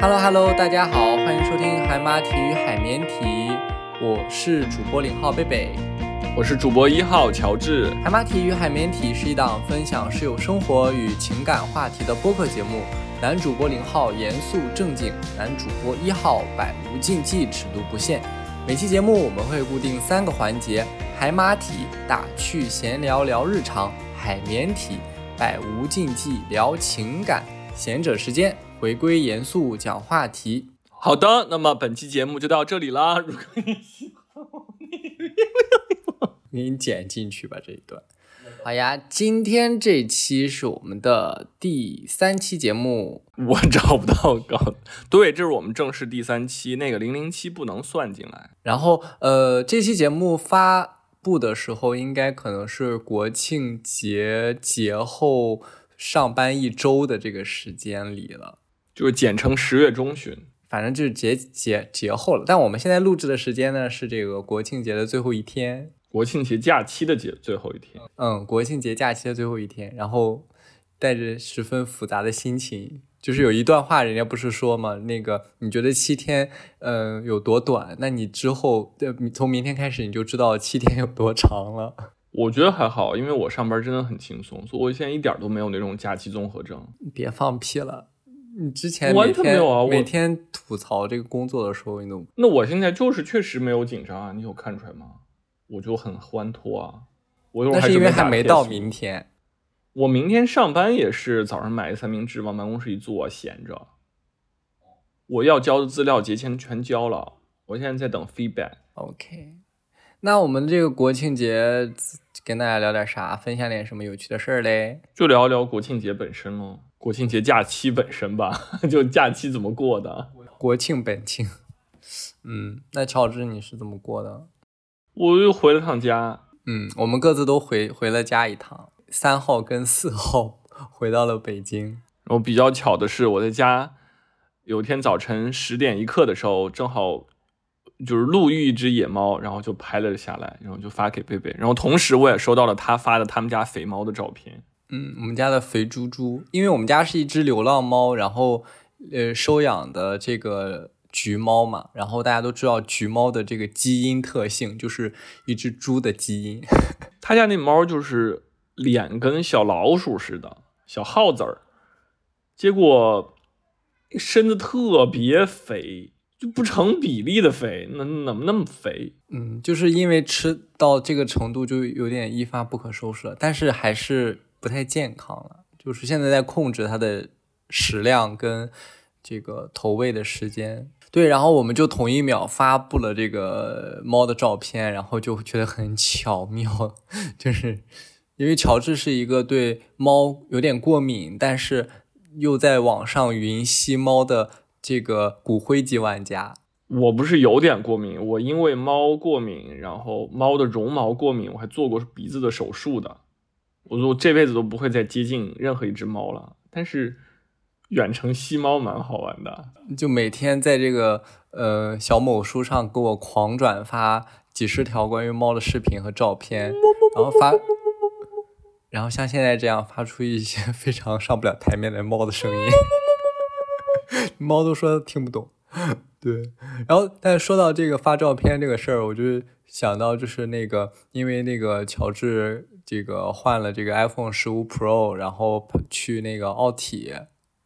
Hello Hello，大家好，欢迎收听海马体育海绵体，我是主播零号贝贝，我是主播一号乔治。海马体与海绵体是一档分享室友生活与情感话题的播客节目，男主播零号严肃正经，男主播一号百无禁忌，尺度不限。每期节目我们会固定三个环节：海马体打趣闲聊聊日常，海绵体百无禁忌聊情感，闲者时间。回归严肃讲话题。好的，那么本期节目就到这里啦。如果你喜欢，给你剪进去吧这一段。好呀，今天这期是我们的第三期节目。我找不到稿，对，这是我们正式第三期，那个零零七不能算进来。然后，呃，这期节目发布的时候，应该可能是国庆节节后上班一周的这个时间里了。就是简称十月中旬，反正就是节节节后了。但我们现在录制的时间呢，是这个国庆节的最后一天，国庆节假期的节最后一天。嗯，国庆节假期的最后一天，然后带着十分复杂的心情，就是有一段话，人家不是说嘛，那个你觉得七天，嗯，有多短？那你之后，从明天开始你就知道七天有多长了。我觉得还好，因为我上班真的很轻松，所以我现在一点都没有那种假期综合症。别放屁了。你之前每天每天吐槽这个工作的时候，你都那我现在就是确实没有紧张啊，你有看出来吗？我就很欢脱啊，我那是因为还没到明天。我明天上班也是早上买个三明治往办公室一坐闲着。我要交的资料节前全交了，我现在在等 feedback。OK，那我们这个国庆节跟大家聊点啥？分享点什么有趣的事儿嘞？就聊一聊国庆节本身喽。国庆节假期本身吧，就假期怎么过的？国庆本庆，嗯，那乔治你是怎么过的？我又回了趟家，嗯，我们各自都回回了家一趟。三号跟四号 回到了北京。然后比较巧的是，我在家有天早晨十点一刻的时候，正好就是路遇一只野猫，然后就拍了下来，然后就发给贝贝。然后同时我也收到了他发的他们家肥猫的照片。嗯，我们家的肥猪猪，因为我们家是一只流浪猫，然后呃收养的这个橘猫嘛，然后大家都知道橘猫的这个基因特性就是一只猪的基因。他家那猫就是脸跟小老鼠似的，小耗子儿，结果身子特别肥，就不成比例的肥，那怎么那么肥？嗯，就是因为吃到这个程度就有点一发不可收拾了，但是还是。不太健康了，就是现在在控制它的食量跟这个投喂的时间。对，然后我们就同一秒发布了这个猫的照片，然后就觉得很巧妙，就是因为乔治是一个对猫有点过敏，但是又在网上云吸猫的这个骨灰级玩家。我不是有点过敏，我因为猫过敏，然后猫的绒毛过敏，我还做过鼻子的手术的。我说我这辈子都不会再接近任何一只猫了，但是远程吸猫蛮好玩的，就每天在这个呃小某书上给我狂转发几十条关于猫的视频和照片，然后发，然后像现在这样发出一些非常上不了台面的猫的声音，猫都说听不懂，对，然后但是说到这个发照片这个事儿，我就想到就是那个因为那个乔治。这个换了这个 iPhone 十五 Pro，然后去那个奥体，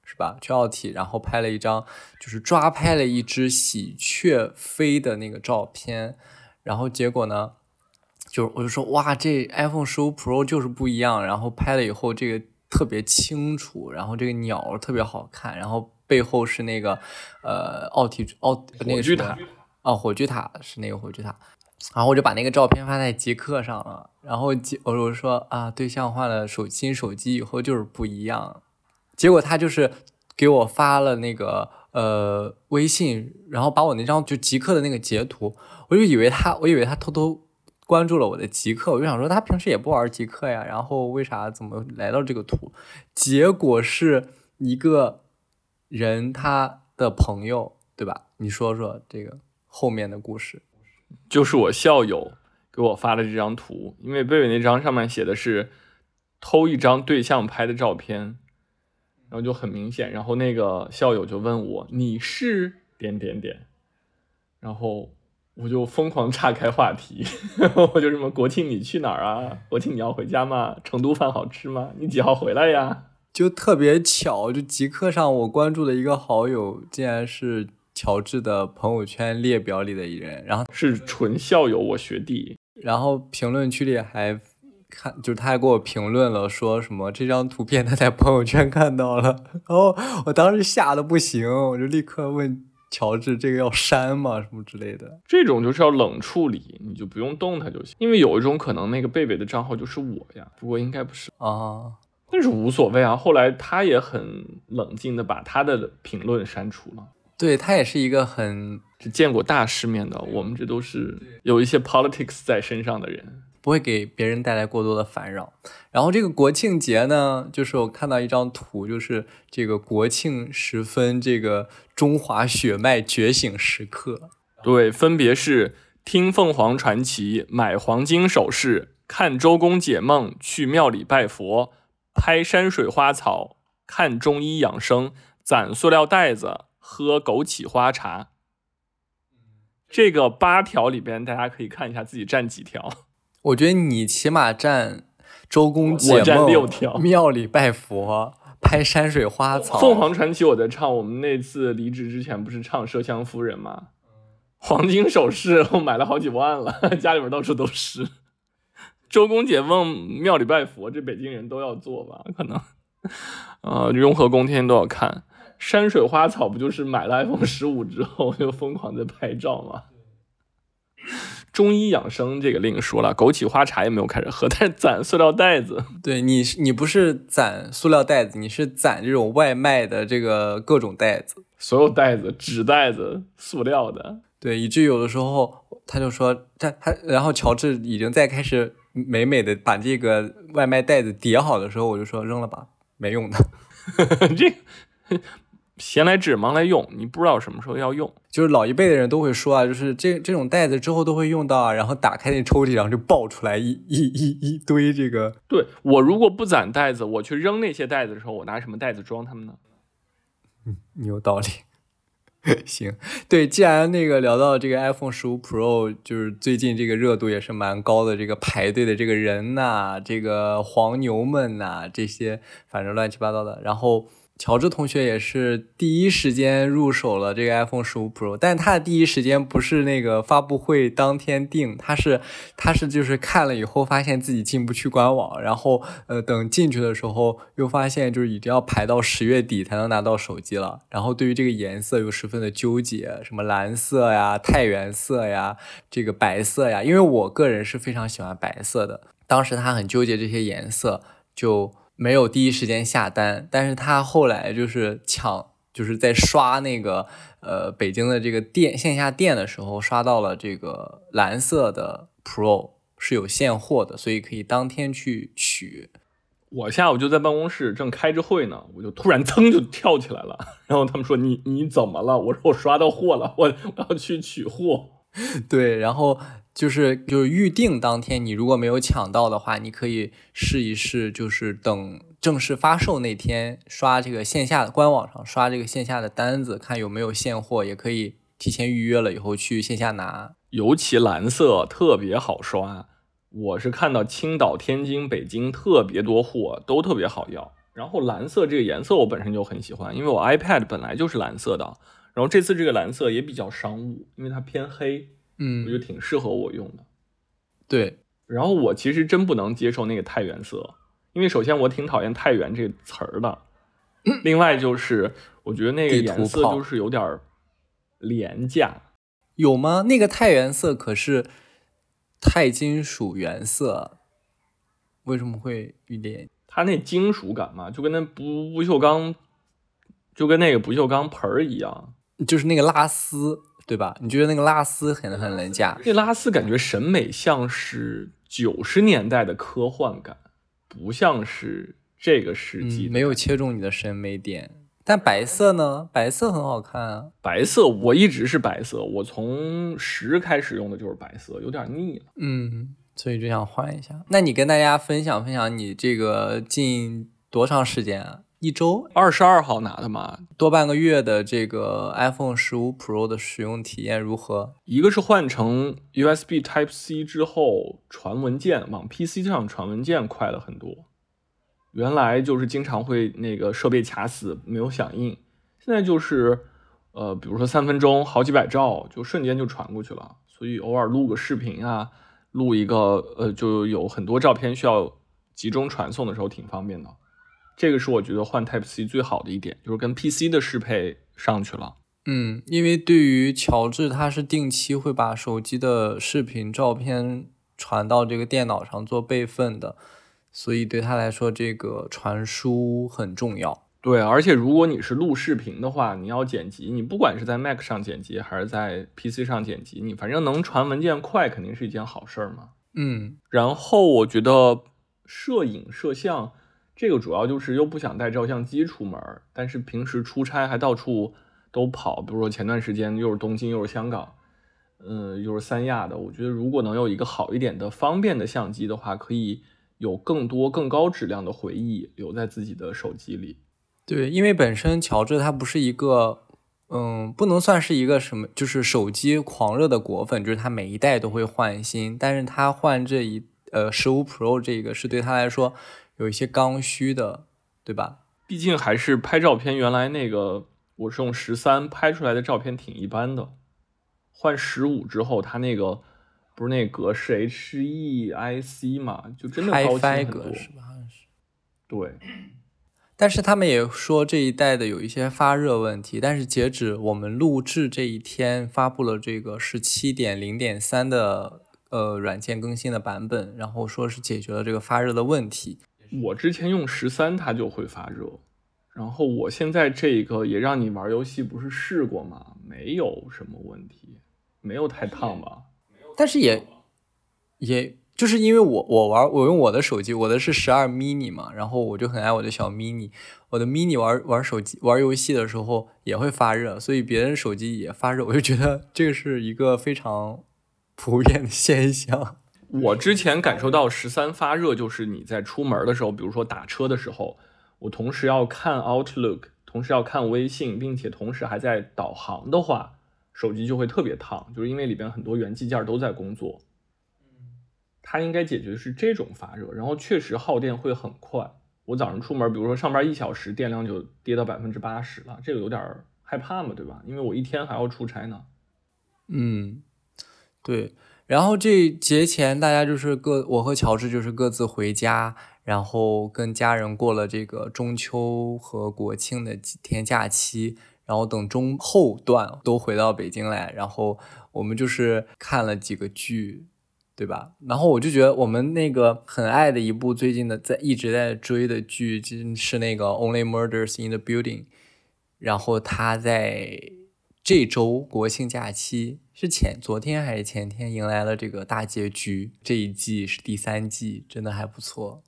是吧？去奥体，然后拍了一张，就是抓拍了一只喜鹊飞的那个照片，然后结果呢，就是我就说哇，这 iPhone 十五 Pro 就是不一样，然后拍了以后这个特别清楚，然后这个鸟特别好看，然后背后是那个呃奥体奥那个火炬塔，哦火炬塔是那个火炬塔。然后我就把那个照片发在极客上了，然后我我说啊，对象换了手新手机以后就是不一样，结果他就是给我发了那个呃微信，然后把我那张就极客的那个截图，我就以为他，我以为他偷偷关注了我的极客，我就想说他平时也不玩极客呀，然后为啥怎么来到这个图？结果是一个人他的朋友，对吧？你说说这个后面的故事。就是我校友给我发的这张图，因为贝贝那张上面写的是偷一张对象拍的照片，然后就很明显，然后那个校友就问我你是点点点，然后我就疯狂岔开话题，我就什么国庆你去哪儿啊？国庆你要回家吗？成都饭好吃吗？你几号回来呀？就特别巧，就即刻上我关注的一个好友，竟然是乔治的朋友圈列表里的一人，然后是纯校友，我学弟，然后评论区里还看，就是他还给我评论了，说什么这张图片他在朋友圈看到了，然后我当时吓得不行，我就立刻问乔治这个要删吗？什么之类的。这种就是要冷处理，你就不用动它就行，因为有一种可能那个贝贝的账号就是我呀，不过应该不是啊。但是无所谓啊，后来他也很冷静的把他的评论删除了。对他也是一个很见过大世面的，我们这都是有一些 politics 在身上的人，不会给别人带来过多的烦扰。然后这个国庆节呢，就是我看到一张图，就是这个国庆时分，这个中华血脉觉醒时刻。对，分别是听凤凰传奇、买黄金首饰、看周公解梦、去庙里拜佛。拍山水花草，看中医养生，攒塑料袋子，喝枸杞花茶。这个八条里边，大家可以看一下自己占几条。我觉得你起码占周公解梦，六条，庙里拜佛，拍山水花草。凤凰传奇我在唱，我们那次离职之前不是唱麝香夫人吗？黄金首饰我买了好几万了，家里边到处都是。周公解梦，庙里拜佛，这北京人都要做吧？可能，呃，雍和宫天天都要看。山水花草 不就是买了 iPhone 十五之后 就疯狂在拍照吗？中医养生这个另说了，枸杞花茶也没有开始喝，但是攒塑料袋子。对你，你不是攒塑料袋子，你是攒这种外卖的这个各种袋子，所有袋子，纸袋子，塑料的。对，以至于有的时候他就说，他他，然后乔治已经在开始。美美的把这个外卖袋子叠好的时候，我就说扔了吧，没用的。这闲来治忙来用，你不知道什么时候要用。就是老一辈的人都会说啊，就是这这种袋子之后都会用到啊。然后打开那抽屉，然后就爆出来一一一一堆这个。对我如果不攒袋子，我去扔那些袋子的时候，我拿什么袋子装它们呢？嗯，你有道理。行，对，既然那个聊到这个 iPhone 十五 Pro，就是最近这个热度也是蛮高的，这个排队的这个人呐，这个黄牛们呐，这些反正乱七八糟的，然后。乔治同学也是第一时间入手了这个 iPhone 十五 Pro，但他的第一时间不是那个发布会当天定，他是他是就是看了以后发现自己进不去官网，然后呃等进去的时候又发现就是已经要排到十月底才能拿到手机了，然后对于这个颜色又十分的纠结，什么蓝色呀、太原色呀、这个白色呀，因为我个人是非常喜欢白色的，当时他很纠结这些颜色就。没有第一时间下单，但是他后来就是抢，就是在刷那个呃北京的这个店线下店的时候，刷到了这个蓝色的 Pro 是有现货的，所以可以当天去取。我下午就在办公室正开着会呢，我就突然噌就跳起来了，然后他们说你你怎么了？我说我刷到货了，我我要去取货。对，然后。就是就是预定当天，你如果没有抢到的话，你可以试一试，就是等正式发售那天刷这个线下的官网上刷这个线下的单子，看有没有现货，也可以提前预约了以后去线下拿。尤其蓝色特别好刷，我是看到青岛、天津、北京特别多货，都特别好要。然后蓝色这个颜色我本身就很喜欢，因为我 iPad 本来就是蓝色的，然后这次这个蓝色也比较商务，因为它偏黑。嗯，我觉得挺适合我用的。对，然后我其实真不能接受那个太原色，因为首先我挺讨厌太原这个词儿的，另外就是我觉得那个颜色就是有点廉价。有吗？那个太原色可是钛金属原色，为什么会廉？它那金属感嘛，就跟那不不锈钢，就跟那个不锈钢盆儿一样，就是那个拉丝。对吧？你觉得那个拉丝很很廉价？那拉丝感觉审美像是九十年代的科幻感，不像是这个世纪。没有切中你的审美点。但白色呢？白色很好看啊。白色我一直是白色，我从十开始用的就是白色，有点腻了。嗯，所以就想换一下。那你跟大家分享分享你这个近多长时间啊？一周，二十二号拿的嘛，多半个月的这个 iPhone 十五 Pro 的使用体验如何？一个是换成 USB Type C 之后传文件，往 PC 上传文件快了很多。原来就是经常会那个设备卡死没有响应，现在就是呃，比如说三分钟好几百兆就瞬间就传过去了，所以偶尔录个视频啊，录一个呃，就有很多照片需要集中传送的时候挺方便的。这个是我觉得换 Type C 最好的一点，就是跟 PC 的适配上去了。嗯，因为对于乔治，他是定期会把手机的视频、照片传到这个电脑上做备份的。所以对他来说，这个传输很重要。对，而且如果你是录视频的话，你要剪辑，你不管是在 Mac 上剪辑还是在 PC 上剪辑，你反正能传文件快，肯定是一件好事儿嘛。嗯，然后我觉得摄影摄像这个主要就是又不想带照相机出门，但是平时出差还到处都跑，比如说前段时间又是东京又是香港，嗯，又是三亚的，我觉得如果能有一个好一点的方便的相机的话，可以。有更多更高质量的回忆留在自己的手机里。对，因为本身乔治他不是一个，嗯，不能算是一个什么，就是手机狂热的果粉，就是他每一代都会换新。但是他换这一呃十五 Pro 这个是对他来说有一些刚需的，对吧？毕竟还是拍照片，原来那个我是用十三拍出来的照片挺一般的，换十五之后，它那个。不是那格式 H E I C 嘛，就真的高清很多。是吧？好像是。对。但是他们也说这一代的有一些发热问题，但是截止我们录制这一天，发布了这个十七点零点三的呃软件更新的版本，然后说是解决了这个发热的问题。我之前用十三它就会发热，然后我现在这个也让你玩游戏不是试过吗？没有什么问题，没有太烫吧？但是也，也就是因为我我玩我用我的手机，我的是十二 mini 嘛，然后我就很爱我的小 mini，我的 mini 玩玩手机玩游戏的时候也会发热，所以别人手机也发热，我就觉得这个是一个非常普遍的现象。我之前感受到十三发热，就是你在出门的时候，比如说打车的时候，我同时要看 Outlook，同时要看微信，并且同时还在导航的话。手机就会特别烫，就是因为里边很多元器件都在工作。它应该解决的是这种发热，然后确实耗电会很快。我早上出门，比如说上班一小时，电量就跌到百分之八十了，这个有点害怕嘛，对吧？因为我一天还要出差呢。嗯，对。然后这节前大家就是各，我和乔治就是各自回家，然后跟家人过了这个中秋和国庆的几天假期。然后等中后段都回到北京来，然后我们就是看了几个剧，对吧？然后我就觉得我们那个很爱的一部最近的在一直在追的剧，就是那个《Only Murders in the Building》。然后他在这周国庆假期是前昨天还是前天迎来了这个大结局，这一季是第三季，真的还不错。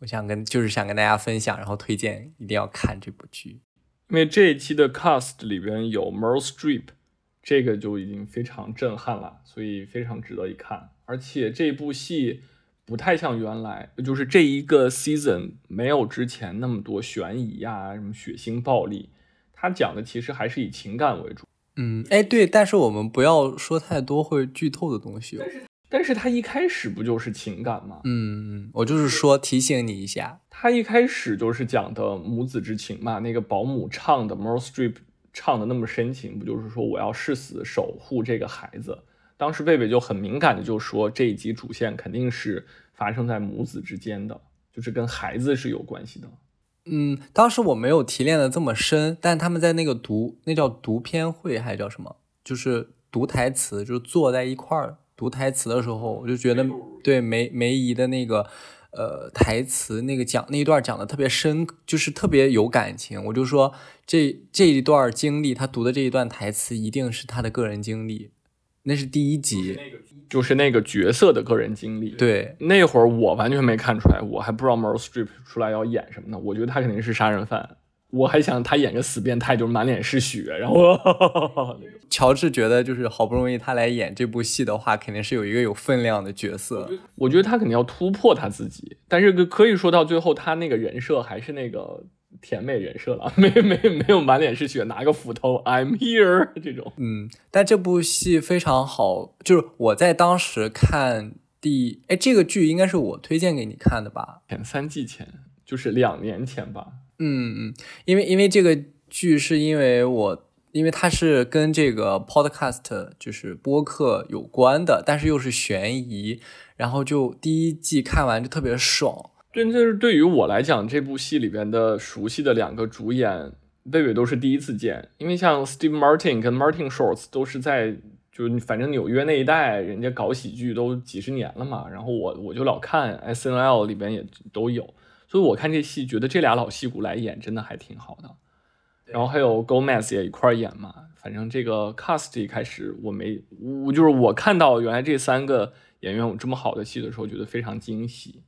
我想跟就是想跟大家分享，然后推荐一定要看这部剧。因为这一期的 cast 里边有 Meryl Streep，这个就已经非常震撼了，所以非常值得一看。而且这部戏不太像原来，就是这一个 season 没有之前那么多悬疑呀、什么血腥暴力，它讲的其实还是以情感为主。嗯，哎，对，但是我们不要说太多会剧透的东西。哦但是他一开始不就是情感吗？嗯，我就是说提醒你一下，他一开始就是讲的母子之情嘛。那个保姆唱的 Meryl Streep 唱的那么深情，不就是说我要誓死守护这个孩子？当时贝贝就很敏感的就说这一集主线肯定是发生在母子之间的，就是跟孩子是有关系的。嗯，当时我没有提炼的这么深，但他们在那个读那叫读片会还是叫什么？就是读台词，就是坐在一块儿。读台词的时候，我就觉得对梅梅姨的那个呃台词那个讲那一段讲的特别深，就是特别有感情。我就说这这一段经历，他读的这一段台词一定是他的个人经历。那是第一集，就是那个角色的个人经历。对，那会儿我完全没看出来，我还不知道 Meryl Streep 出来要演什么呢。我觉得他肯定是杀人犯。我还想他演个死变态，就是满脸是血，然后 乔治觉得就是好不容易他来演这部戏的话，肯定是有一个有分量的角色。我觉得他肯定要突破他自己，但是可以说到最后，他那个人设还是那个甜美人设了，没没没有满脸是血拿个斧头，I'm here 这种。嗯，但这部戏非常好，就是我在当时看第，哎，这个剧应该是我推荐给你看的吧？前三季前，就是两年前吧。嗯嗯，因为因为这个剧是因为我，因为它是跟这个 podcast 就是播客有关的，但是又是悬疑，然后就第一季看完就特别爽。对，就是对于我来讲，这部戏里边的熟悉的两个主演，贝贝都是第一次见。因为像 Steve Martin 跟 Martin Shorts 都是在就是反正纽约那一带，人家搞喜剧都几十年了嘛。然后我我就老看 S N L 里边也都有，所以我看这戏觉得这俩老戏骨来演真的还挺好的。然后还有 Gomez 也一块演嘛。反正这个 cast 一开始我没我就是我看到原来这三个演员有这么好的戏的时候，觉得非常惊喜。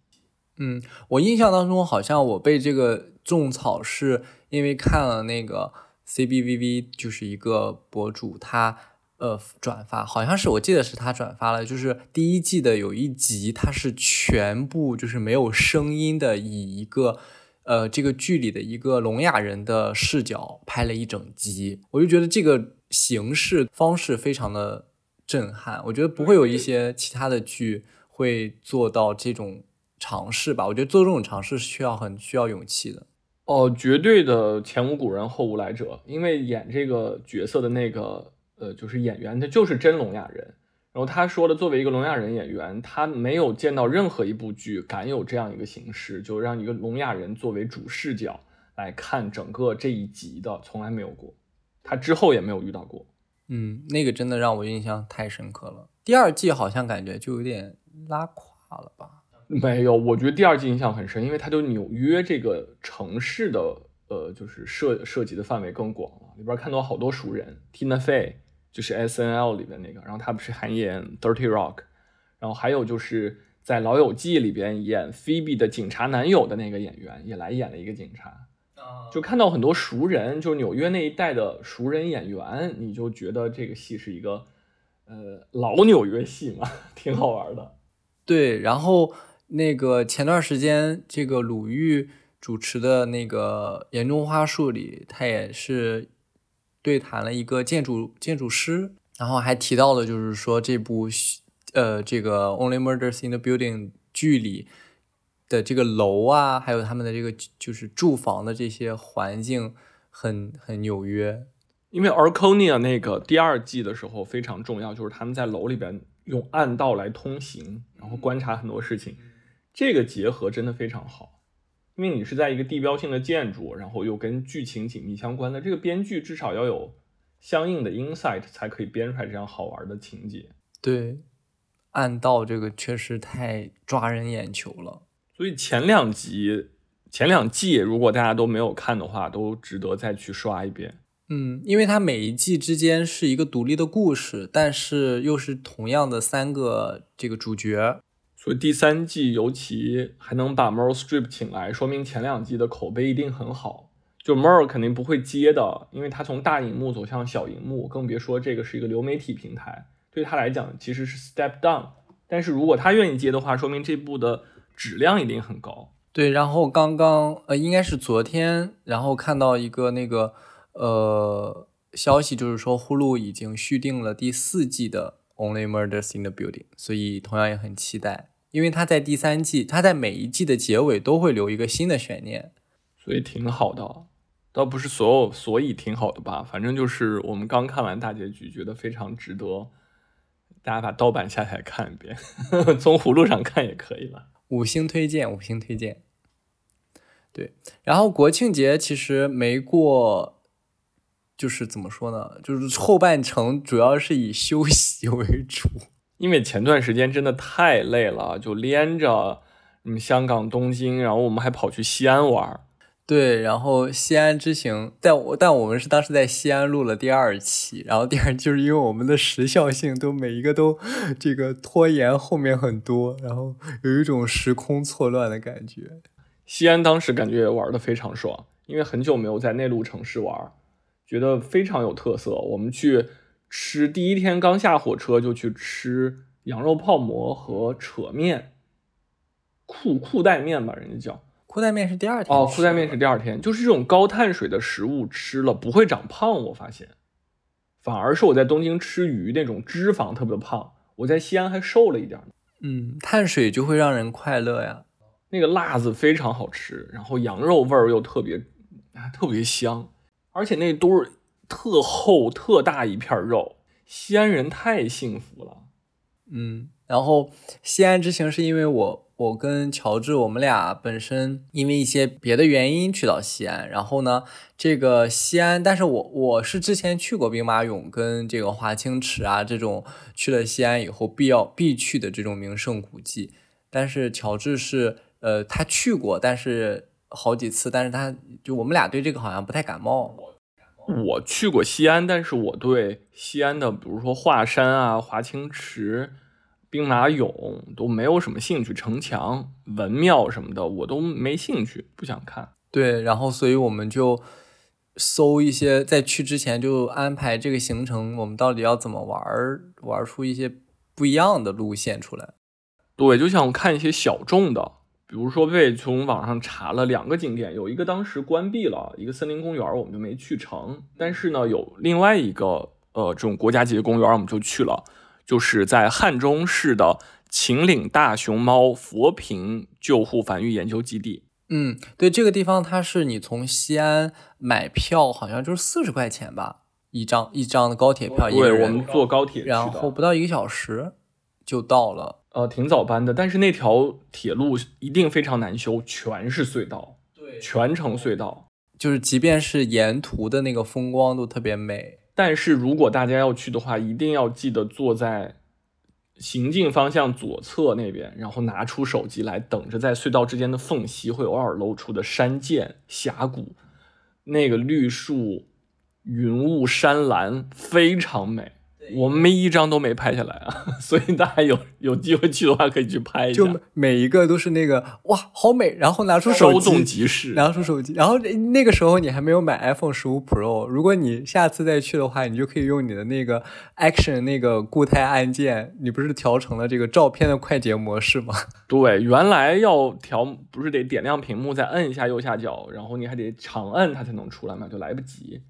嗯，我印象当中好像我被这个种草是因为看了那个 C B V V，就是一个博主他呃转发，好像是我记得是他转发了，就是第一季的有一集，它是全部就是没有声音的，以一个呃这个剧里的一个聋哑人的视角拍了一整集，我就觉得这个形式方式非常的震撼，我觉得不会有一些其他的剧会做到这种。尝试吧，我觉得做这种尝试是需要很需要勇气的。哦，绝对的前无古人后无来者，因为演这个角色的那个呃，就是演员，他就是真聋哑人。然后他说的，作为一个聋哑人演员，他没有见到任何一部剧敢有这样一个形式，就让一个聋哑人作为主视角来看整个这一集的，从来没有过。他之后也没有遇到过。嗯，那个真的让我印象太深刻了。第二季好像感觉就有点拉垮了吧。没有，我觉得第二季印象很深，因为它就纽约这个城市的呃，就是涉涉及的范围更广了。里边看到好多熟人，Tina Fey 就是 S N L 里边那个，然后他不是还演 Dirty Rock，然后还有就是在老友记里边演 Phoebe 的警察男友的那个演员也来演了一个警察，就看到很多熟人，就是纽约那一带的熟人演员，你就觉得这个戏是一个呃老纽约戏嘛，挺好玩的。对，然后。那个前段时间，这个鲁豫主持的那个《严中花树》里，他也是对谈了一个建筑建筑师，然后还提到了，就是说这部呃这个《Only Murders in the Building》剧里的这个楼啊，还有他们的这个就是住房的这些环境很很纽约。因为《Arconia》那个第二季的时候非常重要，就是他们在楼里边用暗道来通行，然后观察很多事情。这个结合真的非常好，因为你是在一个地标性的建筑，然后又跟剧情紧密相关的，这个编剧至少要有相应的 insight 才可以编出来这样好玩的情节。对，暗道这个确实太抓人眼球了。所以前两集、前两季如果大家都没有看的话，都值得再去刷一遍。嗯，因为它每一季之间是一个独立的故事，但是又是同样的三个这个主角。所以第三季尤其还能把 Meryl Streep 请来，说明前两季的口碑一定很好。就 Meryl 肯定不会接的，因为他从大荧幕走向小荧幕，更别说这个是一个流媒体平台，对他来讲其实是 step down。但是如果他愿意接的话，说明这部的质量一定很高。对，然后刚刚呃应该是昨天，然后看到一个那个呃消息，就是说呼噜已经续订了第四季的 Only Murders in the Building，所以同样也很期待。因为他在第三季，他在每一季的结尾都会留一个新的悬念，所以挺好的，倒不是所有，所以挺好的吧。反正就是我们刚看完大结局，觉得非常值得，大家把盗版下载看一遍，从葫芦上看也可以了。五星推荐，五星推荐。对，然后国庆节其实没过，就是怎么说呢？就是后半程主要是以休息为主。因为前段时间真的太累了，就连着嗯香港、东京，然后我们还跑去西安玩。对，然后西安之行，但我但我们是当时在西安录了第二期，然后第二就是因为我们的时效性都每一个都这个拖延后面很多，然后有一种时空错乱的感觉。西安当时感觉也玩的非常爽，因为很久没有在内陆城市玩，觉得非常有特色。我们去。吃第一天刚下火车就去吃羊肉泡馍和扯面，裤裤带面吧，人家叫裤带面是第二天哦，裤带面是第二天，就是这种高碳水的食物吃了不会长胖，我发现，反而是我在东京吃鱼那种脂肪特别胖，我在西安还瘦了一点。嗯，碳水就会让人快乐呀。那个辣子非常好吃，然后羊肉味儿又特别，特别香，而且那都是特厚特大一片肉，西安人太幸福了。嗯，然后西安之行是因为我我跟乔治我们俩本身因为一些别的原因去到西安，然后呢，这个西安，但是我我是之前去过兵马俑跟这个华清池啊这种去了西安以后必要必去的这种名胜古迹，但是乔治是。呃，他去过，但是好几次，但是他就我们俩对这个好像不太感冒。我去过西安，但是我对西安的，比如说华山啊、华清池、兵马俑都没有什么兴趣，城墙、文庙什么的我都没兴趣，不想看。对，然后所以我们就搜一些，在去之前就安排这个行程，我们到底要怎么玩，玩出一些不一样的路线出来。对，就想看一些小众的。比如说，被从网上查了两个景点，有一个当时关闭了，一个森林公园，我们就没去成。但是呢，有另外一个呃这种国家级的公园，我们就去了，就是在汉中市的秦岭大熊猫佛坪救护繁育研究基地。嗯，对，这个地方它是你从西安买票，好像就是四十块钱吧，一张一张的高铁票。对，我们坐高铁，然后不到一个小时就到了。呃，挺早班的，但是那条铁路一定非常难修，全是隧道，对，全程隧道，就是即便是沿途的那个风光都特别美。但是如果大家要去的话，一定要记得坐在行进方向左侧那边，然后拿出手机来，等着在隧道之间的缝隙会偶尔露出的山涧、峡谷，那个绿树、云雾、山岚非常美。我们没一张都没拍下来啊，所以大家有有机会去的话可以去拍一下。就每一个都是那个哇，好美！然后拿出手机，稍纵即逝。拿出手机，然后那个时候你还没有买 iPhone 十五 Pro，如果你下次再去的话，你就可以用你的那个 Action 那个固态按键，你不是调成了这个照片的快捷模式吗？对，原来要调不是得点亮屏幕再摁一下右下角，然后你还得长摁它才能出来嘛，就来不及。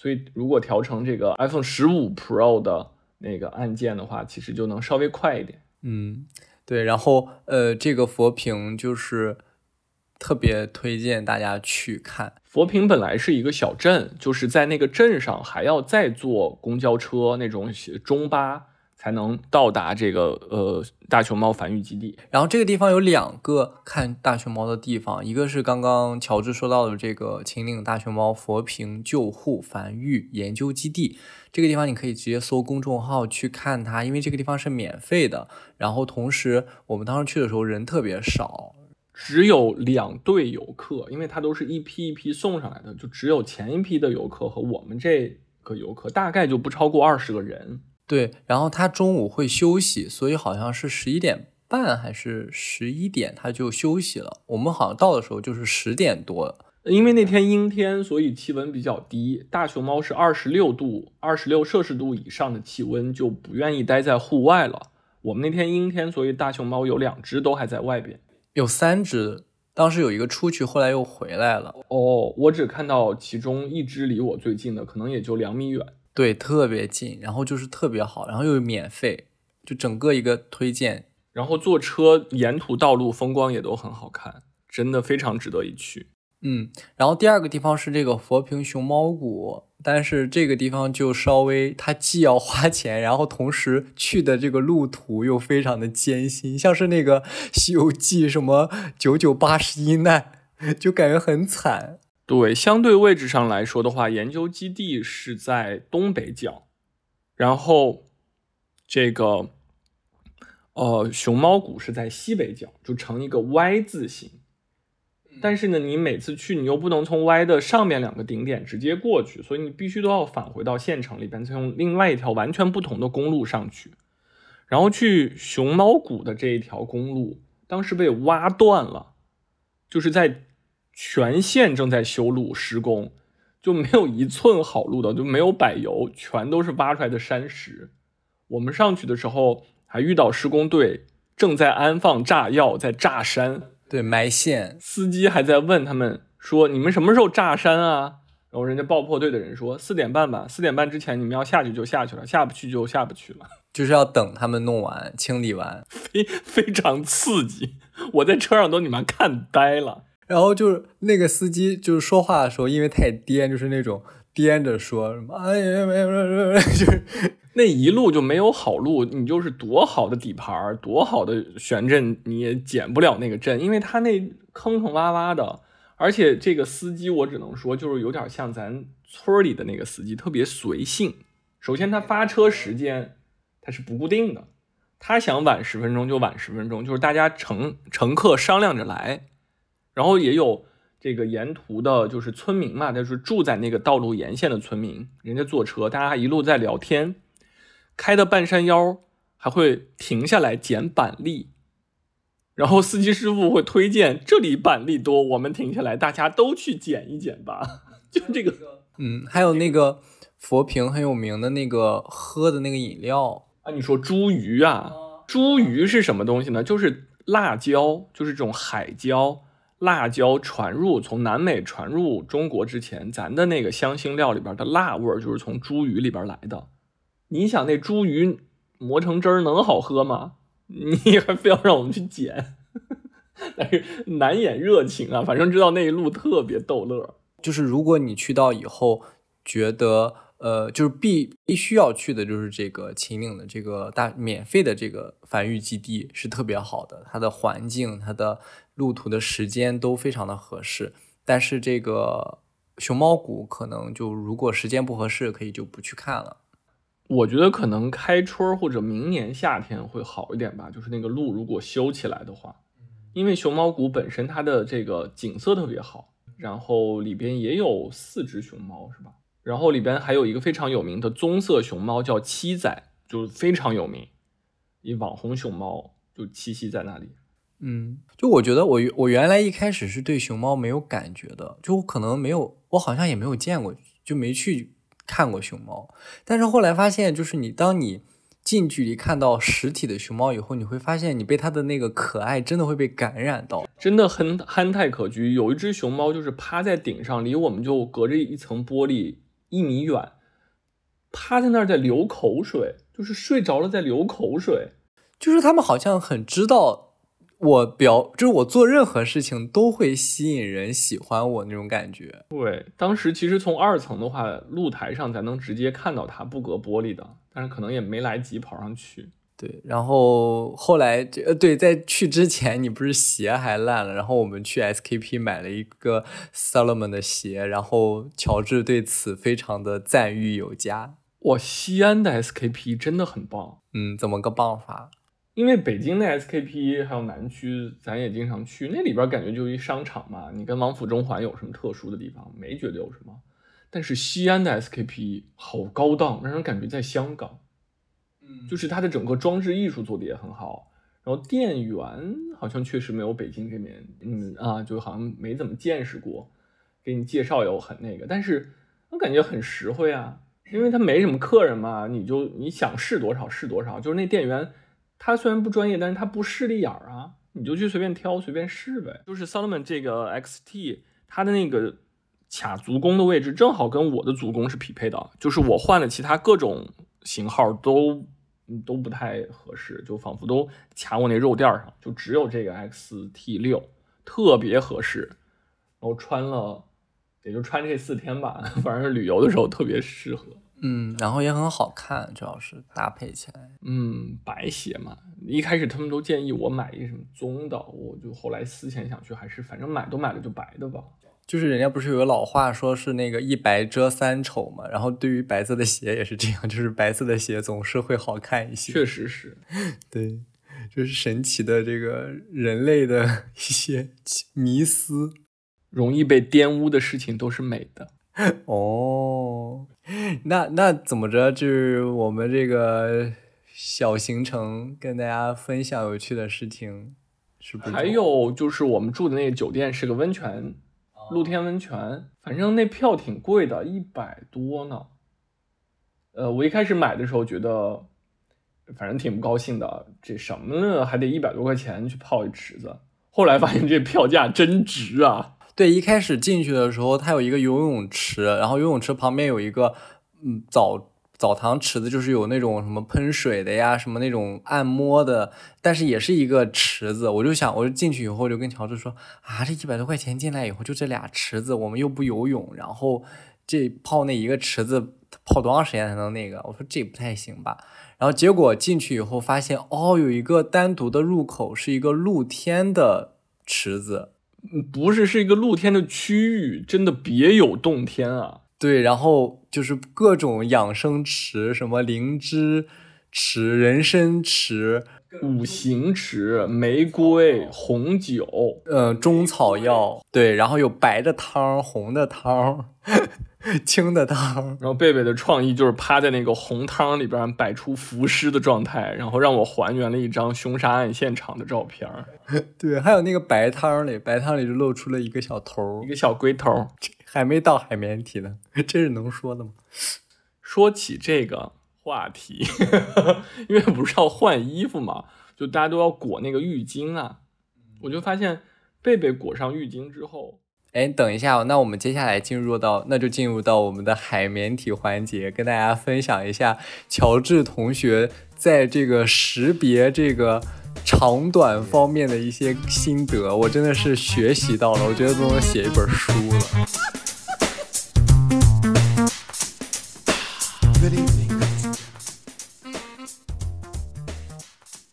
所以，如果调成这个 iPhone 十五 Pro 的那个按键的话，其实就能稍微快一点。嗯，对。然后，呃，这个佛坪就是特别推荐大家去看。佛坪本来是一个小镇，就是在那个镇上还要再坐公交车那种中巴。才能到达这个呃大熊猫繁育基地。然后这个地方有两个看大熊猫的地方，一个是刚刚乔治说到的这个秦岭大熊猫佛坪救护繁育研究基地。这个地方你可以直接搜公众号去看它，因为这个地方是免费的。然后同时我们当时去的时候人特别少，只有两队游客，因为它都是一批一批送上来的，就只有前一批的游客和我们这个游客，大概就不超过二十个人。对，然后他中午会休息，所以好像是十一点半还是十一点他就休息了。我们好像到的时候就是十点多，因为那天阴天，所以气温比较低。大熊猫是二十六度、二十六摄氏度以上的气温就不愿意待在户外了。我们那天阴天，所以大熊猫有两只都还在外边，有三只，当时有一个出去，后来又回来了。哦，我只看到其中一只离我最近的，可能也就两米远。对，特别近，然后就是特别好，然后又免费，就整个一个推荐。然后坐车沿途道路风光也都很好看，真的非常值得一去。嗯，然后第二个地方是这个佛坪熊猫谷，但是这个地方就稍微它既要花钱，然后同时去的这个路途又非常的艰辛，像是那个《西游记》什么九九八十一难，就感觉很惨。对，相对位置上来说的话，研究基地是在东北角，然后这个呃熊猫谷是在西北角，就成一个 Y 字形。但是呢，你每次去你又不能从 Y 的上面两个顶点直接过去，所以你必须都要返回到县城里边，再用另外一条完全不同的公路上去。然后去熊猫谷的这一条公路，当时被挖断了，就是在。全线正在修路施工，就没有一寸好路的，就没有柏油，全都是挖出来的山石。我们上去的时候还遇到施工队正在安放炸药，在炸山，对，埋线。司机还在问他们说：“你们什么时候炸山啊？”然后人家爆破队的人说：“四点半吧，四点半之前你们要下去就下去了，下不去就下不去了。”就是要等他们弄完、清理完，非非常刺激。我在车上都你妈看呆了。然后就是那个司机就是说话的时候，因为太颠，就是那种颠着说什么，哎呀，没有没有没有，就是那一路就没有好路。你就是多好的底盘，多好的悬振，你也减不了那个震，因为他那坑坑洼洼的。而且这个司机，我只能说，就是有点像咱村里的那个司机，特别随性。首先，他发车时间他是不固定的，他想晚十分钟就晚十分钟，就是大家乘乘客商量着来。然后也有这个沿途的，就是村民嘛，就是住在那个道路沿线的村民，人家坐车，大家一路在聊天，开到半山腰还会停下来捡板栗。然后司机师傅会推荐这里板栗多，我们停下来，大家都去捡一捡吧。就这个，嗯，还有那个佛坪很有名的那个喝的那个饮料啊。你说茱萸啊，茱萸是什么东西呢？就是辣椒，就是这种海椒，辣椒传入从南美传入中国之前，咱的那个香辛料里边的辣味儿就是从茱萸里边来的。你想那茱萸磨成汁儿能好喝吗？你还非要让我们去捡，但是难掩热情啊！反正知道那一路特别逗乐。就是如果你去到以后，觉得呃，就是必必须要去的，就是这个秦岭的这个大免费的这个繁育基地是特别好的，它的环境、它的路途的时间都非常的合适。但是这个熊猫谷可能就如果时间不合适，可以就不去看了。我觉得可能开春或者明年夏天会好一点吧，就是那个路如果修起来的话，因为熊猫谷本身它的这个景色特别好，然后里边也有四只熊猫是吧？然后里边还有一个非常有名的棕色熊猫叫七仔，就是非常有名，一网红熊猫就栖息在那里。嗯，就我觉得我我原来一开始是对熊猫没有感觉的，就可能没有，我好像也没有见过，就没去。看过熊猫，但是后来发现，就是你当你近距离看到实体的熊猫以后，你会发现你被它的那个可爱真的会被感染到，真的很憨态可掬。有一只熊猫就是趴在顶上，离我们就隔着一层玻璃一米远，趴在那儿在流口水，就是睡着了在流口水，就是他们好像很知道。我表就是我做任何事情都会吸引人喜欢我那种感觉。对，当时其实从二层的话，露台上咱能直接看到他，不隔玻璃的，但是可能也没来及跑上去。对，然后后来这呃对，在去之前你不是鞋还烂了，然后我们去 SKP 买了一个 Solomon 的鞋，然后乔治对此非常的赞誉有加。哇，西安的 SKP 真的很棒。嗯，怎么个棒法？因为北京的 SKP 还有南区，咱也经常去，那里边感觉就一商场嘛。你跟王府中环有什么特殊的地方？没觉得有什么。但是西安的 SKP 好高档，让人感觉在香港。嗯，就是它的整个装置艺术做的也很好，然后店员好像确实没有北京这边，嗯啊，就好像没怎么见识过。给你介绍也很那个，但是我感觉很实惠啊，因为他没什么客人嘛，你就你想试多少试多少，就是那店员。他虽然不专业，但是他不势利眼儿啊，你就去随便挑随便试呗。就是 Solomon 这个 XT，它的那个卡足弓的位置正好跟我的足弓是匹配的，就是我换了其他各种型号都都不太合适，就仿佛都卡我那肉垫上，就只有这个 XT 六特别合适。然后穿了也就穿这四天吧，反正旅游的时候特别适合。嗯，然后也很好看，主要是搭配起来。嗯，白鞋嘛，一开始他们都建议我买一什么棕的，我就后来思前想去，还是反正买都买了就白的吧。就是人家不是有个老话说是那个一白遮三丑嘛，然后对于白色的鞋也是这样，就是白色的鞋总是会好看一些。确实是，对，就是神奇的这个人类的一些迷思，容易被玷污的事情都是美的。哦。那那怎么着？就是我们这个小行程跟大家分享有趣的事情，是不是？还有就是我们住的那个酒店是个温泉，露天温泉，反正那票挺贵的，一百多呢。呃，我一开始买的时候觉得，反正挺不高兴的，这什么呢？还得一百多块钱去泡一池子。后来发现这票价真值啊！对，一开始进去的时候，它有一个游泳池，然后游泳池旁边有一个嗯澡澡堂池子，就是有那种什么喷水的呀，什么那种按摩的，但是也是一个池子。我就想，我就进去以后就跟乔治说啊，这一百多块钱进来以后就这俩池子，我们又不游泳，然后这泡那一个池子泡多长时间才能那个？我说这不太行吧。然后结果进去以后发现，哦，有一个单独的入口，是一个露天的池子。不是，是一个露天的区域，真的别有洞天啊！对，然后就是各种养生池，什么灵芝池、人参池、五行池、玫瑰、红酒，呃，中草药，对，然后有白的汤、红的汤。青的汤，然后贝贝的创意就是趴在那个红汤里边摆出浮尸的状态，然后让我还原了一张凶杀案现场的照片。对，还有那个白汤里，白汤里就露出了一个小头，一个小龟头，还没到海绵体呢，这是能说的吗？说起这个话题，因为不是要换衣服嘛，就大家都要裹那个浴巾啊，我就发现贝贝裹上浴巾之后。哎，等一下，那我们接下来进入到，那就进入到我们的海绵体环节，跟大家分享一下乔治同学在这个识别这个长短方面的一些心得，我真的是学习到了，我觉得都能写一本书了。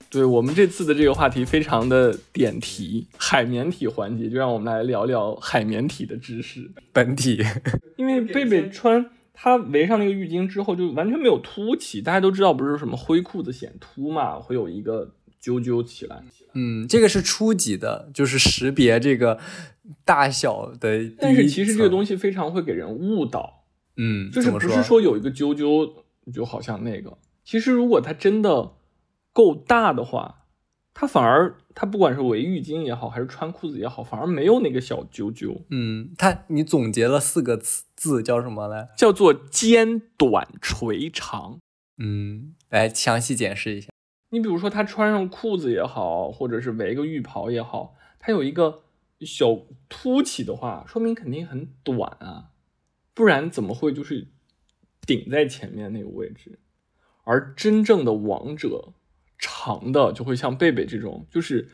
对我们这次的这个话题非常的点题，海绵体环节就让我们来聊聊海绵体的知识。本体，因为贝贝穿他围上那个浴巾之后就完全没有凸起，大家都知道不是什么灰裤子显凸嘛，会有一个揪揪起来。嗯，这个是初级的，就是识别这个大小的。但是其实这个东西非常会给人误导。嗯，就是不是说有一个啾啾就好像那个，其实如果它真的。够大的话，它反而它不管是围浴巾也好，还是穿裤子也好，反而没有那个小啾啾。嗯，它你总结了四个词字叫什么来？叫做肩短垂长。嗯，来详细解释一下。你比如说，他穿上裤子也好，或者是围个浴袍也好，它有一个小凸起的话，说明肯定很短啊，不然怎么会就是顶在前面那个位置？而真正的王者。长的就会像贝贝这种，就是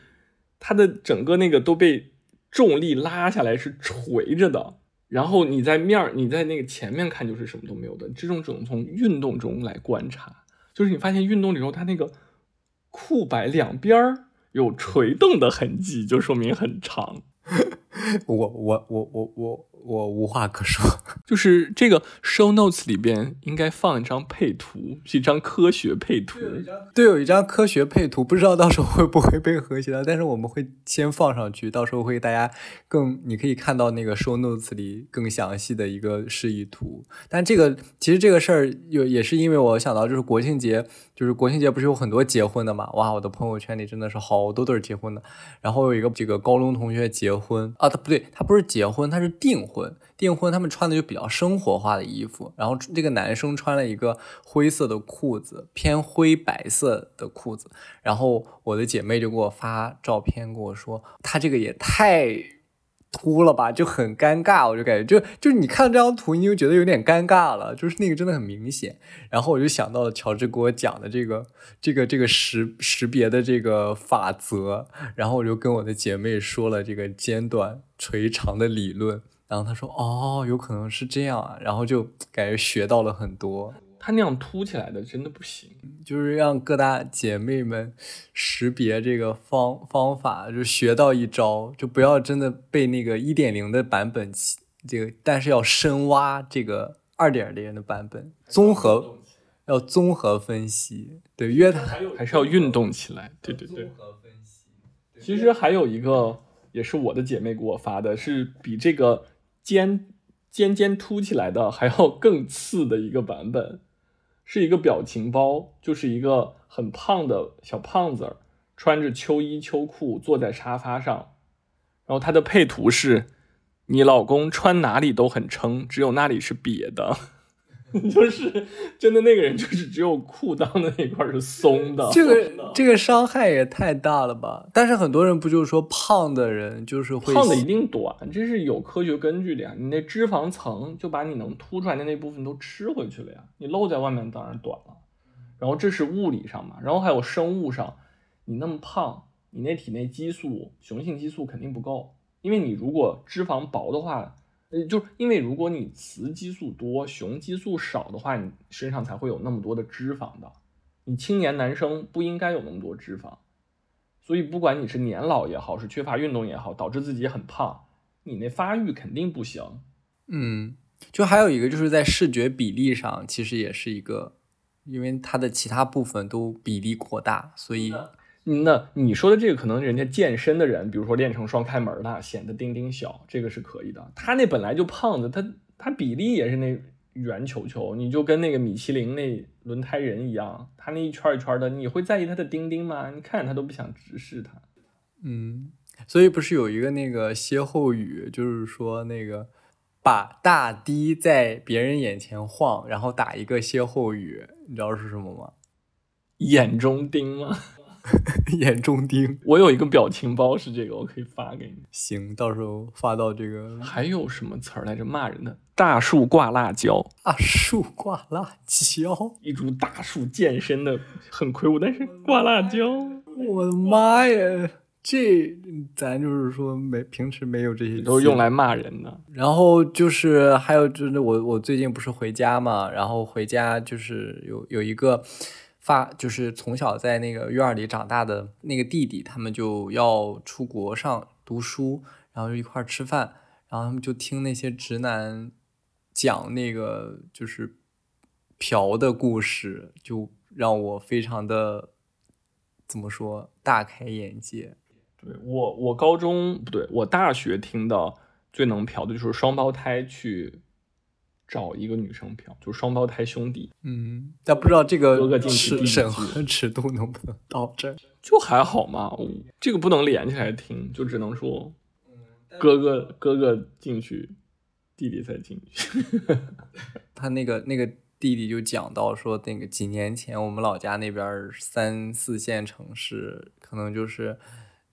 它的整个那个都被重力拉下来，是垂着的。然后你在面儿，你在那个前面看就是什么都没有的。这种只能从运动中来观察，就是你发现运动里头它那个裤摆两边儿有垂动的痕迹，就说明很长。我我我我我。我无话可说，就是这个 show notes 里边应该放一张配图，是一张科学配图。对，有一张科学配图，不知道到时候会不会被和谐到，但是我们会先放上去，到时候会大家更，你可以看到那个 show notes 里更详细的一个示意图。但这个其实这个事儿有也是因为我想到，就是国庆节，就是国庆节不是有很多结婚的嘛？哇，我的朋友圈里真的是好多对结婚的。然后有一个这个高中同学结婚啊，他不对，他不是结婚，他是订。婚婚订婚，他们穿的就比较生活化的衣服，然后这个男生穿了一个灰色的裤子，偏灰白色的裤子，然后我的姐妹就给我发照片，跟我说他这个也太秃了吧，就很尴尬，我就感觉就就是你看这张图，你就觉得有点尴尬了，就是那个真的很明显，然后我就想到了乔治给我讲的这个这个这个识识别的这个法则，然后我就跟我的姐妹说了这个尖短垂长的理论。然后他说：“哦，有可能是这样啊。”然后就感觉学到了很多。他那样凸起来的真的不行，就是让各大姐妹们识别这个方方法，就学到一招，就不要真的被那个一点零的版本，这个但是要深挖这个二点零的版本，综合要综合分析。对，约他还是要运动起来。对对对。其实还有一个，也是我的姐妹给我发的，是比这个。尖尖尖凸起来的，还要更次的一个版本，是一个表情包，就是一个很胖的小胖子，穿着秋衣秋裤坐在沙发上，然后他的配图是：你老公穿哪里都很撑，只有那里是瘪的。就是真的那个人就是只有裤裆的那块是松的。这个 这个伤害也太大了吧？但是很多人不就是说胖的人就是会胖的一定短，这是有科学根据的呀。你那脂肪层就把你能凸出来的那部分都吃回去了呀，你露在外面当然短了。然后这是物理上嘛，然后还有生物上，你那么胖，你那体内激素雄性激素肯定不够，因为你如果脂肪薄的话。呃，就是因为如果你雌激素多，雄激素少的话，你身上才会有那么多的脂肪的。你青年男生不应该有那么多脂肪，所以不管你是年老也好，是缺乏运动也好，导致自己很胖，你那发育肯定不行。嗯，就还有一个就是在视觉比例上，其实也是一个，因为它的其他部分都比例扩大，所以。那你说的这个可能人家健身的人，比如说练成双开门的，显得丁丁小，这个是可以的。他那本来就胖子，他他比例也是那圆球球，你就跟那个米其林那轮胎人一样，他那一圈一圈的，你会在意他的丁丁吗？你看着他都不想直视他。嗯，所以不是有一个那个歇后语，就是说那个把大滴在别人眼前晃，然后打一个歇后语，你知道是什么吗？眼中钉吗？眼中钉，我有一个表情包是这个，我可以发给你。行，到时候发到这个。还有什么词儿来着？骂人的大树挂辣椒，大树挂辣椒，一株大树健身的很魁梧，但是挂辣椒，我的妈呀！这咱就是说没平时没有这些，都是用来骂人的。然后就是还有就是我我最近不是回家嘛，然后回家就是有有一个。发就是从小在那个院里长大的那个弟弟，他们就要出国上读书，然后就一块吃饭，然后他们就听那些直男讲那个就是嫖的故事，就让我非常的怎么说大开眼界。对我，我高中不对，我大学听到最能嫖的就是双胞胎去。找一个女生嫖，就双胞胎兄弟。嗯，但不知道这个哥哥进去审核尺度能不能到这？就还好嘛，这个不能连起来听，就只能说，哥哥哥哥进去，弟弟才进去。他那个那个弟弟就讲到说，那个几年前我们老家那边三四线城市，可能就是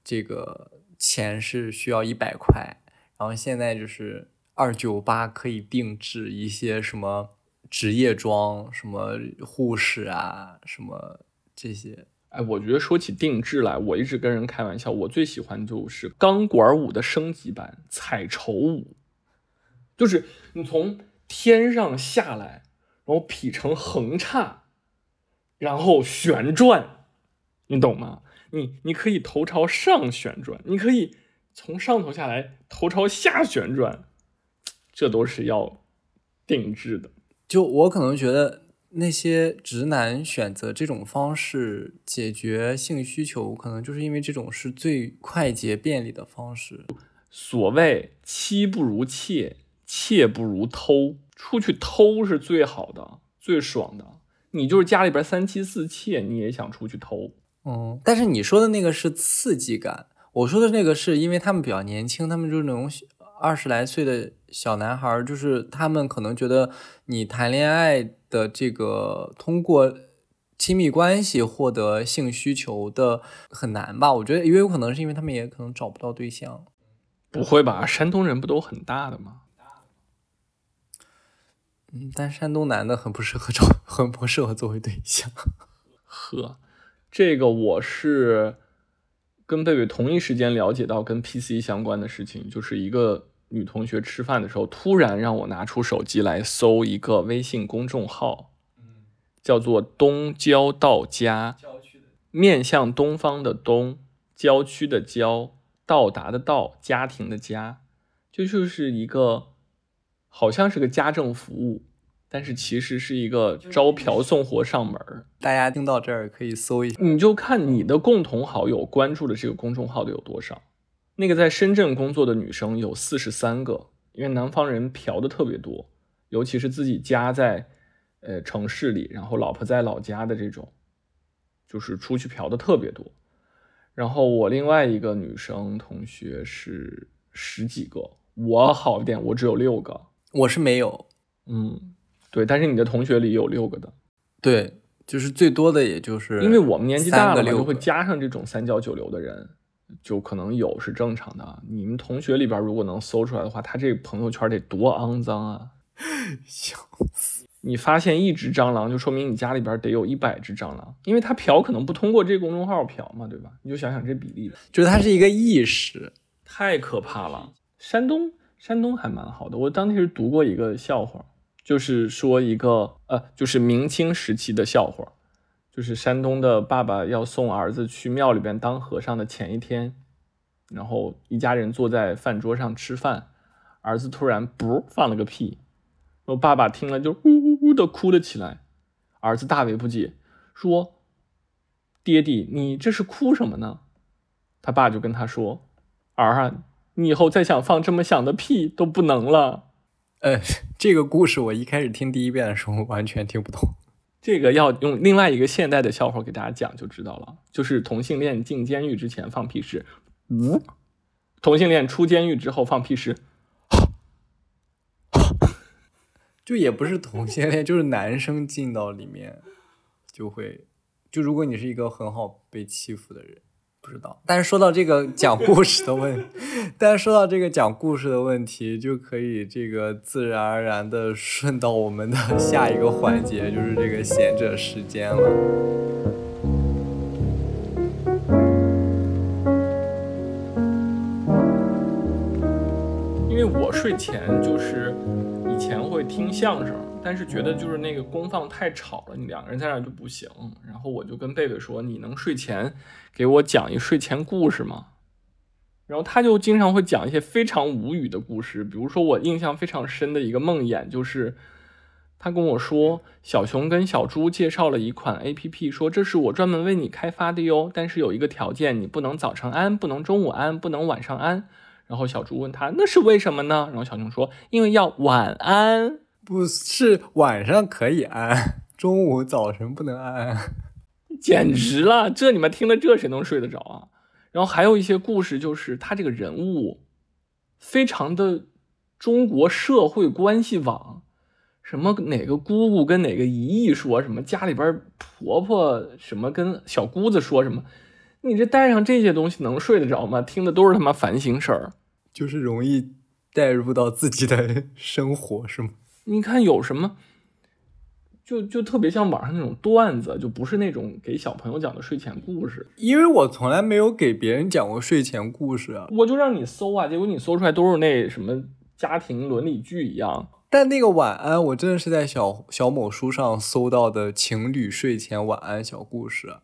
这个钱是需要一百块，然后现在就是。二九八可以定制一些什么职业装，什么护士啊，什么这些。哎，我觉得说起定制来，我一直跟人开玩笑，我最喜欢就是钢管舞的升级版——彩绸舞，就是你从天上下来，然后劈成横叉，然后旋转，你懂吗？你你可以头朝上旋转，你可以从上头下来，头朝下旋转。这都是要定制的。就我可能觉得那些直男选择这种方式解决性需求，可能就是因为这种是最快捷便利的方式。所谓妻不如妾，妾不如偷，出去偷是最好的、最爽的。你就是家里边三妻四妾，你也想出去偷。嗯，但是你说的那个是刺激感，我说的那个是因为他们比较年轻，他们就是那种。二十来岁的小男孩，就是他们可能觉得你谈恋爱的这个通过亲密关系获得性需求的很难吧？我觉得也有可能是因为他们也可能找不到对象。不会吧？山东人不都很大的吗？嗯，但山东男的很不适合找，很不适合作为对象。呵，这个我是跟贝贝同一时间了解到跟 PC 相关的事情，就是一个。女同学吃饭的时候，突然让我拿出手机来搜一个微信公众号，叫做“东郊到家”，面向东方的东，郊区的郊，到达的到，家庭的家，就就是一个，好像是个家政服务，但是其实是一个招嫖送活上门。大家听到这儿可以搜一下，你就看你的共同好友关注的这个公众号的有多少。那个在深圳工作的女生有四十三个，因为南方人嫖的特别多，尤其是自己家在呃城市里，然后老婆在老家的这种，就是出去嫖的特别多。然后我另外一个女生同学是十几个，我好一点，我只有六个，我是没有，嗯，对，但是你的同学里有六个的，对，就是最多的也就是因为我们年纪大了嘛，就会加上这种三教九流的人，就可能有是正常的。你们同学里边如果能搜出来的话，他这个朋友圈得多肮脏啊！笑死你发现一只蟑螂，就说明你家里边得有一百只蟑螂，因为它嫖可能不通过这公众号嫖嘛，对吧？你就想想这比例吧，就是它是一个意识，太可怕了。山东，山东还蛮好的。我当时读过一个笑话，就是说一个呃，就是明清时期的笑话，就是山东的爸爸要送儿子去庙里边当和尚的前一天，然后一家人坐在饭桌上吃饭，儿子突然不放了个屁，然后爸爸听了就呜呜呜的哭了起来，儿子大为不解，说：“爹地，你这是哭什么呢？”他爸就跟他说：“儿啊，你以后再想放这么响的屁都不能了。呃，这个故事我一开始听第一遍的时候完全听不懂。这个要用另外一个现代的笑话给大家讲就知道了，就是同性恋进监狱之前放屁是呜，同性恋出监狱之后放屁是 就也不是同性恋，就是男生进到里面就会，就如果你是一个很好被欺负的人，不知道。但是说到这个讲故事的问，但是说到这个讲故事的问题，就可以这个自然而然的顺到我们的下一个环节，就是这个贤者时间了。因为我睡前就是以前会听相声，但是觉得就是那个功放太吵了，你两个人在那儿就不行。然后我就跟贝贝说：“你能睡前给我讲一睡前故事吗？”然后他就经常会讲一些非常无语的故事，比如说我印象非常深的一个梦魇，就是他跟我说，小熊跟小猪介绍了一款 A P P，说这是我专门为你开发的哟，但是有一个条件，你不能早上安，不能中午安，不能晚上安。然后小猪问他那是为什么呢？然后小熊说因为要晚安。不是晚上可以安，中午早晨不能安。简直了！这你们听了这谁能睡得着啊？然后还有一些故事，就是他这个人物非常的中国社会关系网，什么哪个姑姑跟哪个姨姨说什么，家里边婆婆什么跟小姑子说什么，你这带上这些东西能睡得着吗？听的都是他妈烦心事儿。就是容易带入到自己的生活，是吗？你看有什么，就就特别像网上那种段子，就不是那种给小朋友讲的睡前故事。因为我从来没有给别人讲过睡前故事啊。我就让你搜啊，结果你搜出来都是那什么家庭伦理剧一样。但那个晚安，我真的是在小小某书上搜到的情侣睡前晚安小故事啊，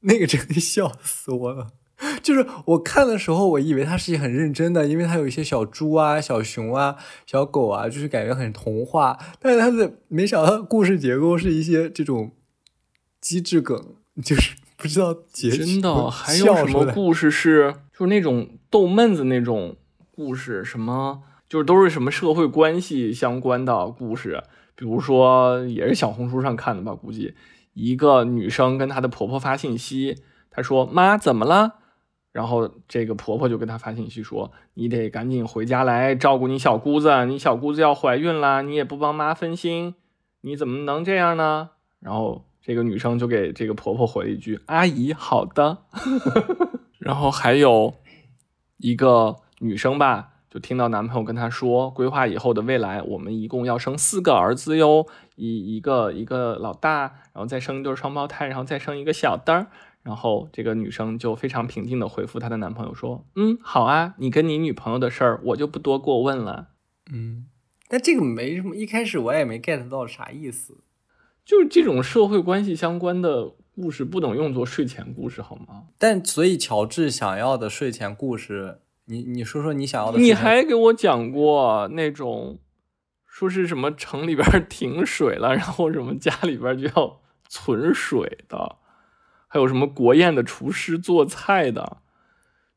那个真的笑死我了。就是我看的时候，我以为它是很认真的，因为它有一些小猪啊、小熊啊、小狗啊，就是感觉很童话。但是它的没想到故事结构是一些这种机智梗，就是不知道结局。真的还有什么故事是就是那种逗闷子那种故事？什么就是都是什么社会关系相关的故事？比如说也是小红书上看的吧？估计一个女生跟她的婆婆发信息，她说：“妈，怎么了？”然后这个婆婆就跟她发信息说：“你得赶紧回家来照顾你小姑子，你小姑子要怀孕啦，你也不帮妈分心，你怎么能这样呢？”然后这个女生就给这个婆婆回了一句：“阿姨，好的。”然后还有一个女生吧，就听到男朋友跟她说，规划以后的未来，我们一共要生四个儿子哟，一一个一个老大，然后再生一对双胞胎，然后再生一个小的儿。然后这个女生就非常平静的回复她的男朋友说：“嗯，好啊，你跟你女朋友的事儿我就不多过问了。”嗯，但这个没什么，一开始我也没 get 到啥意思。就是这种社会关系相关的故事不能用作睡前故事好吗？但所以乔治想要的睡前故事，你你说说你想要的。你还给我讲过那种，说是什么城里边停水了，然后什么家里边就要存水的。还有什么国宴的厨师做菜的，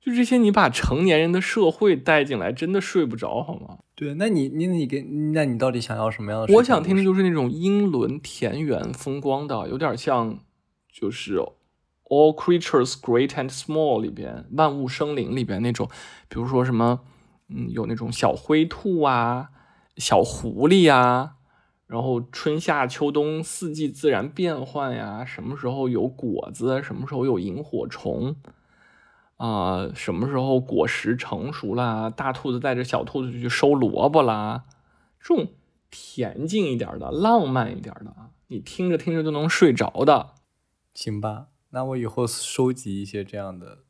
就这些，你把成年人的社会带进来，真的睡不着好吗？对，那你你你给，那你到底想要什么样的？我想听的就是那种英伦田园风光的，有点像就是《All Creatures Great and Small》里边万物生灵里边那种，比如说什么，嗯，有那种小灰兔啊、小狐狸呀、啊。然后春夏秋冬四季自然变换呀，什么时候有果子，什么时候有萤火虫，啊，什么时候果实成熟啦，大兔子带着小兔子去收萝卜啦，这种恬静一点的、浪漫一点的啊，你听着听着就能睡着的。行吧，那我以后收集一些这样的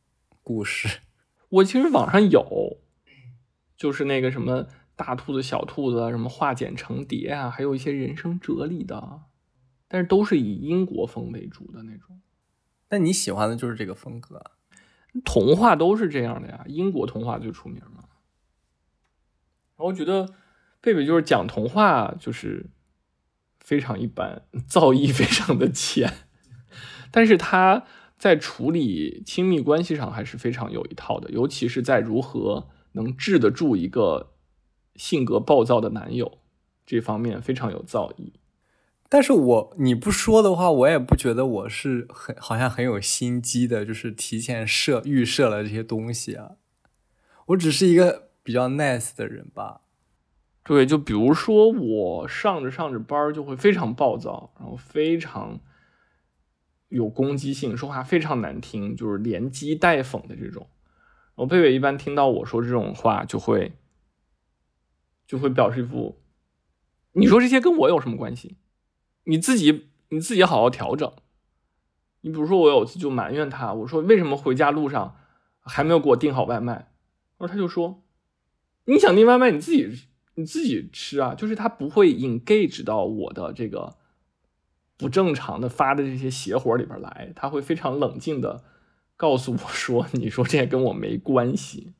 故事。我其实网上有，就是那个什么。大兔子、小兔子，什么化茧成蝶啊，还有一些人生哲理的，但是都是以英国风为主的那种。那你喜欢的就是这个风格？童话都是这样的呀，英国童话最出名嘛。然后我觉得贝贝就是讲童话，就是非常一般，造诣非常的浅，但是他在处理亲密关系上还是非常有一套的，尤其是在如何能治得住一个。性格暴躁的男友，这方面非常有造诣。但是我你不说的话，我也不觉得我是很好像很有心机的，就是提前设预设了这些东西啊。我只是一个比较 nice 的人吧。对，就比如说我上着上着班就会非常暴躁，然后非常有攻击性，说话非常难听，就是连击带讽的这种。我贝贝一般听到我说这种话就会。就会表示一副，你说这些跟我有什么关系？你自己你自己好好调整。你比如说，我有次就埋怨他，我说为什么回家路上还没有给我订好外卖？然后他就说，你想订外卖你自己你自己吃啊。就是他不会 engage 到我的这个不正常的发的这些邪火里边来，他会非常冷静的告诉我说，你说这些跟我没关系。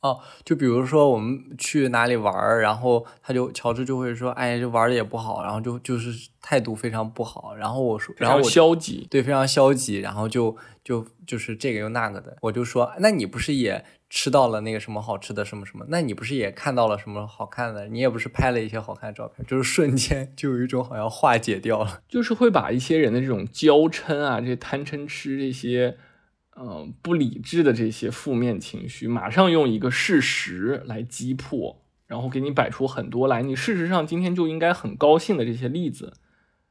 哦，就比如说我们去哪里玩儿，然后他就乔治就会说，哎，这玩的也不好，然后就就是态度非常不好，然后我说，然后消极，对，非常消极，然后就就就是这个又那个的，我就说，那你不是也吃到了那个什么好吃的什么什么？那你不是也看到了什么好看的？你也不是拍了一些好看的照片？就是瞬间就有一种好像化解掉了，就是会把一些人的这种娇嗔啊，这些贪嗔痴这些。嗯，不理智的这些负面情绪，马上用一个事实来击破，然后给你摆出很多来，你事实上今天就应该很高兴的这些例子，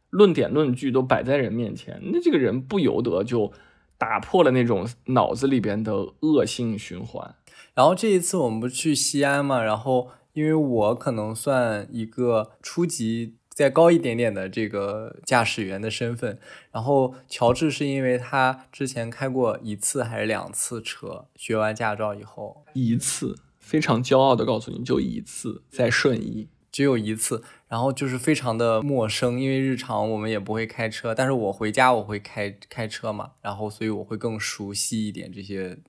论点论据都摆在人面前，那这个人不由得就打破了那种脑子里边的恶性循环。然后这一次我们不去西安嘛，然后因为我可能算一个初级。再高一点点的这个驾驶员的身份，然后乔治是因为他之前开过一次还是两次车，学完驾照以后。一次，非常骄傲的告诉你就一次，在顺义只有一次，然后就是非常的陌生，因为日常我们也不会开车，但是我回家我会开开车嘛，然后所以我会更熟悉一点这些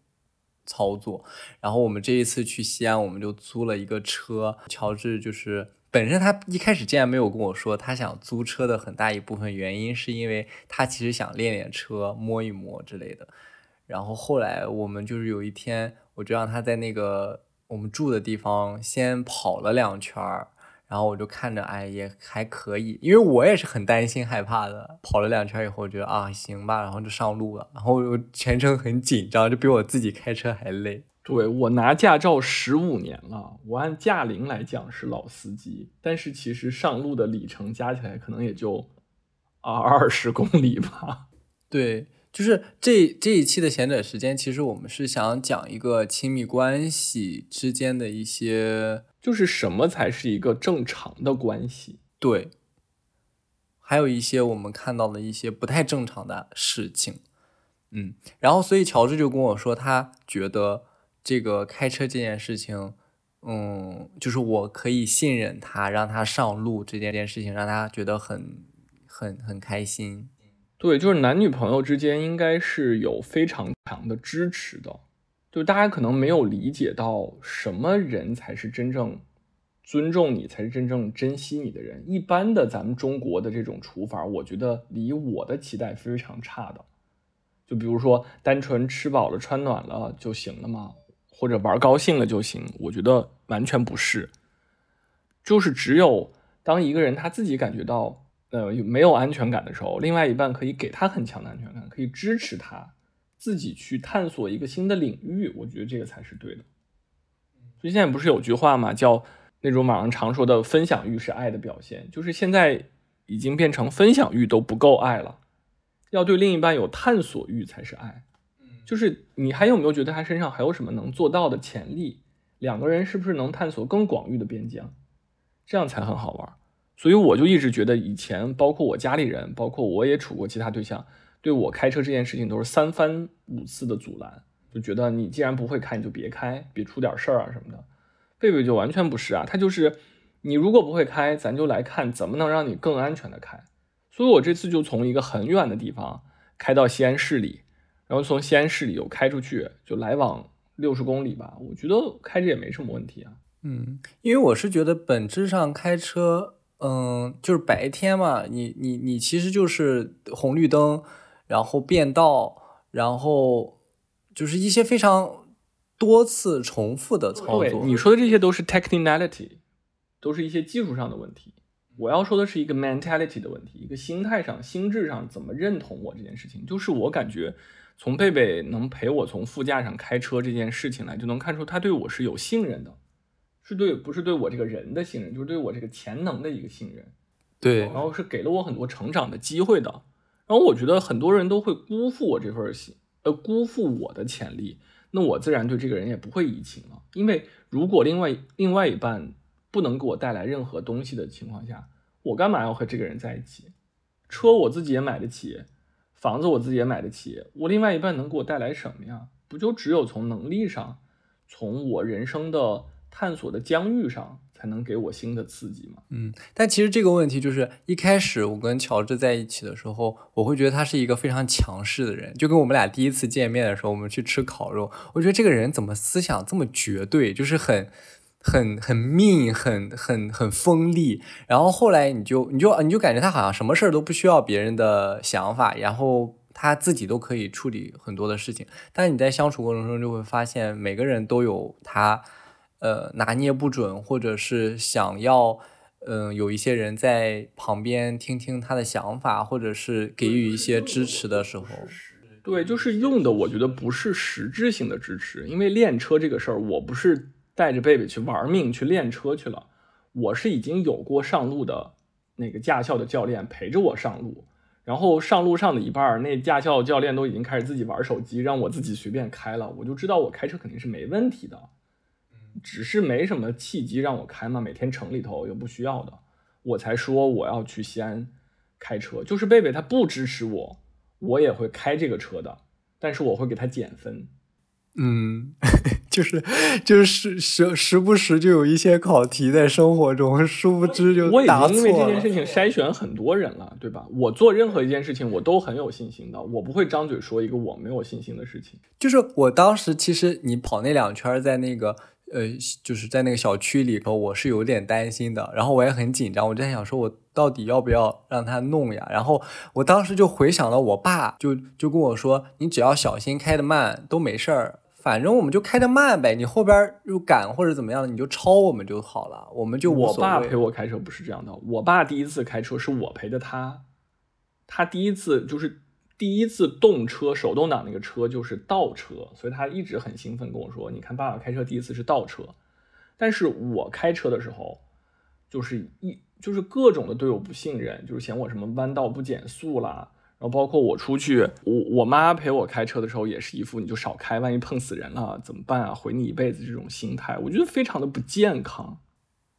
操作，然后我们这一次去西安，我们就租了一个车，乔治就是。本身他一开始竟然没有跟我说他想租车的很大一部分原因，是因为他其实想练练车、摸一摸之类的。然后后来我们就是有一天，我就让他在那个我们住的地方先跑了两圈儿，然后我就看着，哎，也还可以，因为我也是很担心害怕的。跑了两圈以后，我觉得啊，行吧，然后就上路了。然后我全程很紧张，就比我自己开车还累。对我拿驾照十五年了，我按驾龄来讲是老司机，但是其实上路的里程加起来可能也就啊二十公里吧。对，就是这这一期的闲者时间，其实我们是想讲一个亲密关系之间的一些，就是什么才是一个正常的关系。对，还有一些我们看到的一些不太正常的事情。嗯，然后所以乔治就跟我说，他觉得。这个开车这件事情，嗯，就是我可以信任他，让他上路这件件事情，让他觉得很很很开心。对，就是男女朋友之间应该是有非常强的支持的。就大家可能没有理解到什么人才是真正尊重你，才是真正珍惜你的人。一般的咱们中国的这种处法，我觉得离我的期待非常差的。就比如说，单纯吃饱了穿暖了就行了吗？或者玩高兴了就行，我觉得完全不是，就是只有当一个人他自己感觉到呃没有安全感的时候，另外一半可以给他很强的安全感，可以支持他自己去探索一个新的领域，我觉得这个才是对的。所以现在不是有句话嘛，叫那种网上常说的分享欲是爱的表现，就是现在已经变成分享欲都不够爱了，要对另一半有探索欲才是爱。就是你还有没有觉得他身上还有什么能做到的潜力？两个人是不是能探索更广域的边疆？这样才很好玩。所以我就一直觉得，以前包括我家里人，包括我也处过其他对象，对我开车这件事情都是三番五次的阻拦，就觉得你既然不会开，你就别开，别出点事儿啊什么的。贝贝就完全不是啊，他就是你如果不会开，咱就来看怎么能让你更安全的开。所以我这次就从一个很远的地方开到西安市里，然后从西安市里又开出去，就来往六十公里吧。我觉得开着也没什么问题啊。嗯，因为我是觉得本质上开车，嗯，就是白天嘛，你你你其实就是红绿灯，然后变道，然后就是一些非常。多次重复的操作，你说的这些都是 technicality，都是一些技术上的问题。我要说的是一个 mentality 的问题，一个心态上、心智上怎么认同我这件事情。就是我感觉，从贝贝能陪我从副驾上开车这件事情来，就能看出他对我是有信任的，是对不是对我这个人的信任，就是对我这个潜能的一个信任。对，然后是给了我很多成长的机会的。然后我觉得很多人都会辜负我这份心，呃，辜负我的潜力。那我自然对这个人也不会移情了，因为如果另外另外一半不能给我带来任何东西的情况下，我干嘛要和这个人在一起？车我自己也买得起，房子我自己也买得起，我另外一半能给我带来什么呀？不就只有从能力上，从我人生的探索的疆域上。才能给我新的刺激吗？嗯，但其实这个问题就是一开始我跟乔治在一起的时候，我会觉得他是一个非常强势的人，就跟我们俩第一次见面的时候，我们去吃烤肉，我觉得这个人怎么思想这么绝对，就是很很很命，很很很锋利。然后后来你就你就你就感觉他好像什么事儿都不需要别人的想法，然后他自己都可以处理很多的事情。但你在相处过程中就会发现，每个人都有他。呃，拿捏不准，或者是想要，嗯，有一些人在旁边听听他的想法，或者是给予一些支持的时候，对，就是用的，我觉得不是实质性的支持，因为练车这个事儿，我不是带着贝贝去玩命去练车去了，我是已经有过上路的那个驾校的教练陪着我上路，然后上路上的一半，那驾校教练都已经开始自己玩手机，让我自己随便开了，我就知道我开车肯定是没问题的。只是没什么契机让我开嘛，每天城里头又不需要的，我才说我要去西安开车。就是贝贝他不支持我，我也会开这个车的，但是我会给他减分。嗯，就是就是时时不时就有一些考题在生活中，殊不知就我已经因为这件事情筛选很多人了，对吧？我做任何一件事情我都很有信心的，我不会张嘴说一个我没有信心的事情。就是我当时其实你跑那两圈在那个。呃，就是在那个小区里头，我是有点担心的，然后我也很紧张，我就在想说，我到底要不要让他弄呀？然后我当时就回想了我爸，就就跟我说，你只要小心开的慢都没事儿，反正我们就开的慢呗，你后边又赶或者怎么样的，你就超我们就好了，我们就我爸陪我开车不是这样的，我爸第一次开车是我陪的他，他第一次就是。第一次动车手动挡那个车就是倒车，所以他一直很兴奋跟我说：“你看爸爸开车第一次是倒车。”但是我开车的时候，就是一就是各种的对我不信任，就是嫌我什么弯道不减速啦，然后包括我出去，我我妈陪我开车的时候也是一副你就少开，万一碰死人了怎么办啊？毁你一辈子这种心态，我觉得非常的不健康。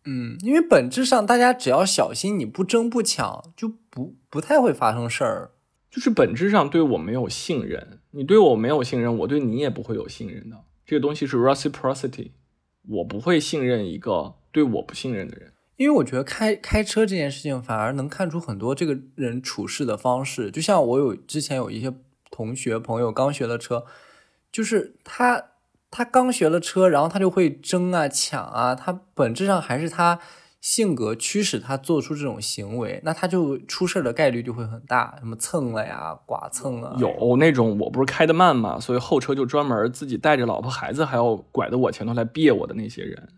嗯，因为本质上大家只要小心，你不争不抢，就不不太会发生事儿。就是本质上对我没有信任，你对我没有信任，我对你也不会有信任的。这个东西是 reciprocity，我不会信任一个对我不信任的人。因为我觉得开开车这件事情，反而能看出很多这个人处事的方式。就像我有之前有一些同学朋友刚学了车，就是他他刚学了车，然后他就会争啊抢啊，他本质上还是他。性格驱使他做出这种行为，那他就出事的概率就会很大，什么蹭了呀、剐蹭啊。有那种我不是开的慢嘛，所以后车就专门自己带着老婆孩子，还要拐到我前头来别我的那些人。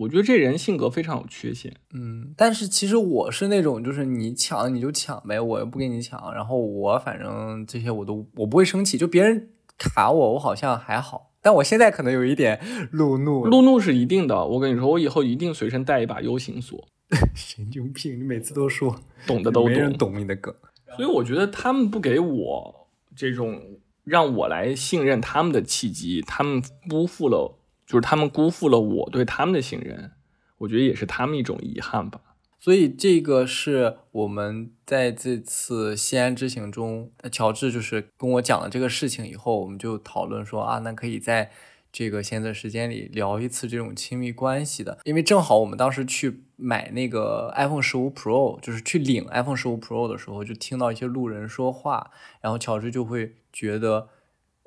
我觉得这人性格非常有缺陷。嗯，但是其实我是那种，就是你抢你就抢呗，我又不跟你抢，然后我反正这些我都我不会生气，就别人卡我，我好像还好。但我现在可能有一点路怒。路怒是一定的，我跟你说，我以后一定随身带一把 U 型锁。神经病！你每次都说 懂的都 懂，没人懂你的梗。所以我觉得他们不给我这种让我来信任他们的契机，他们辜负了，就是他们辜负了我对他们的信任。我觉得也是他们一种遗憾吧。所以这个是我们在这次西安之行中，乔治就是跟我讲了这个事情以后，我们就讨论说啊，那可以在这个闲择时间里聊一次这种亲密关系的，因为正好我们当时去买那个 iPhone 十五 Pro，就是去领 iPhone 十五 Pro 的时候，就听到一些路人说话，然后乔治就会觉得，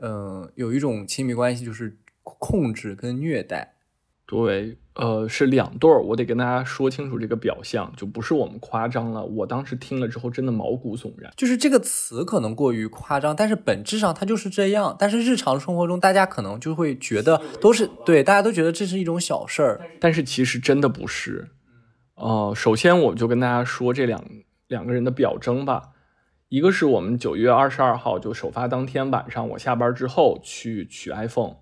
嗯，有一种亲密关系就是控制跟虐待。对，呃，是两对儿，我得跟大家说清楚这个表象，就不是我们夸张了。我当时听了之后，真的毛骨悚然。就是这个词可能过于夸张，但是本质上它就是这样。但是日常生活中，大家可能就会觉得都是对，大家都觉得这是一种小事儿，但是其实真的不是。呃，首先我就跟大家说这两两个人的表征吧。一个是我们九月二十二号就首发当天晚上，我下班之后去取 iPhone。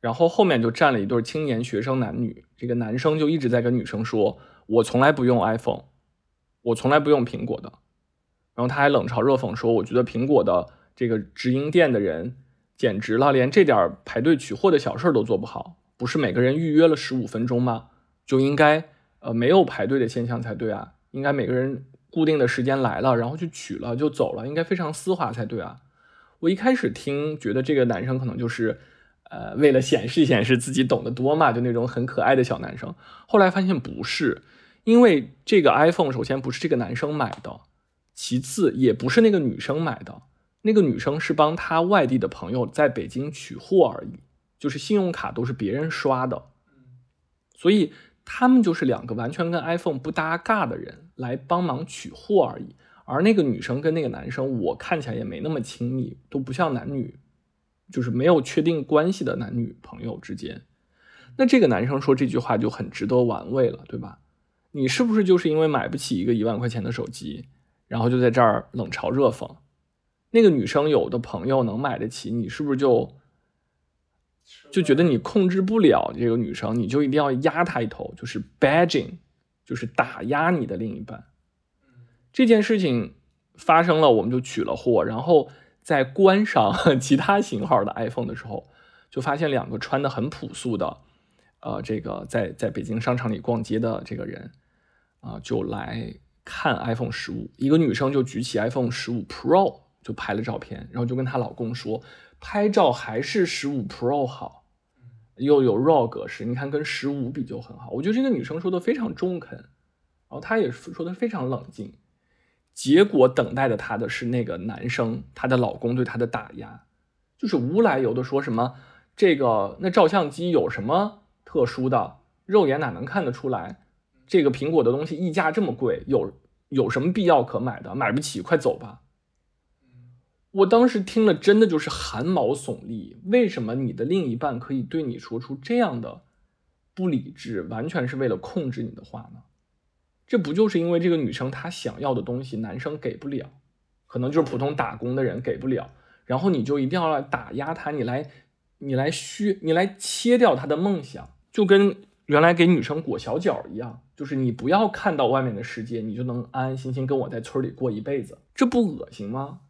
然后后面就站了一对青年学生男女，这个男生就一直在跟女生说：“我从来不用 iPhone，我从来不用苹果的。”然后他还冷嘲热讽说：“我觉得苹果的这个直营店的人简直了，连这点排队取货的小事都做不好。不是每个人预约了十五分钟吗？就应该呃没有排队的现象才对啊，应该每个人固定的时间来了，然后去取了就走了，应该非常丝滑才对啊。”我一开始听觉得这个男生可能就是。呃，为了显示显示自己懂得多嘛，就那种很可爱的小男生。后来发现不是，因为这个 iPhone 首先不是这个男生买的，其次也不是那个女生买的。那个女生是帮他外地的朋友在北京取货而已，就是信用卡都是别人刷的。所以他们就是两个完全跟 iPhone 不搭嘎的人来帮忙取货而已。而那个女生跟那个男生，我看起来也没那么亲密，都不像男女。就是没有确定关系的男女朋友之间，那这个男生说这句话就很值得玩味了，对吧？你是不是就是因为买不起一个一万块钱的手机，然后就在这儿冷嘲热讽？那个女生有的朋友能买得起，你是不是就就觉得你控制不了这个女生，你就一定要压她一头，就是 badging，就是打压你的另一半？这件事情发生了，我们就取了货，然后。在观赏 其他型号的 iPhone 的时候，就发现两个穿的很朴素的，呃，这个在在北京商场里逛街的这个人，啊，就来看 iPhone 十五。一个女生就举起 iPhone 十五 Pro 就拍了照片，然后就跟她老公说，拍照还是十五 Pro 好，又有 RAW 格式，你看跟十五比就很好。我觉得这个女生说的非常中肯，然后她也说的非常冷静。结果等待的她的是那个男生，她的老公对她的打压，就是无来由的说什么这个那照相机有什么特殊的，肉眼哪能看得出来？这个苹果的东西溢价这么贵，有有什么必要可买的？买不起，快走吧！我当时听了真的就是汗毛耸立。为什么你的另一半可以对你说出这样的不理智，完全是为了控制你的话呢？这不就是因为这个女生她想要的东西男生给不了，可能就是普通打工的人给不了，然后你就一定要来打压她，你来，你来虚，你来切掉她的梦想，就跟原来给女生裹小脚一样，就是你不要看到外面的世界，你就能安安心心跟我在村里过一辈子，这不恶心吗？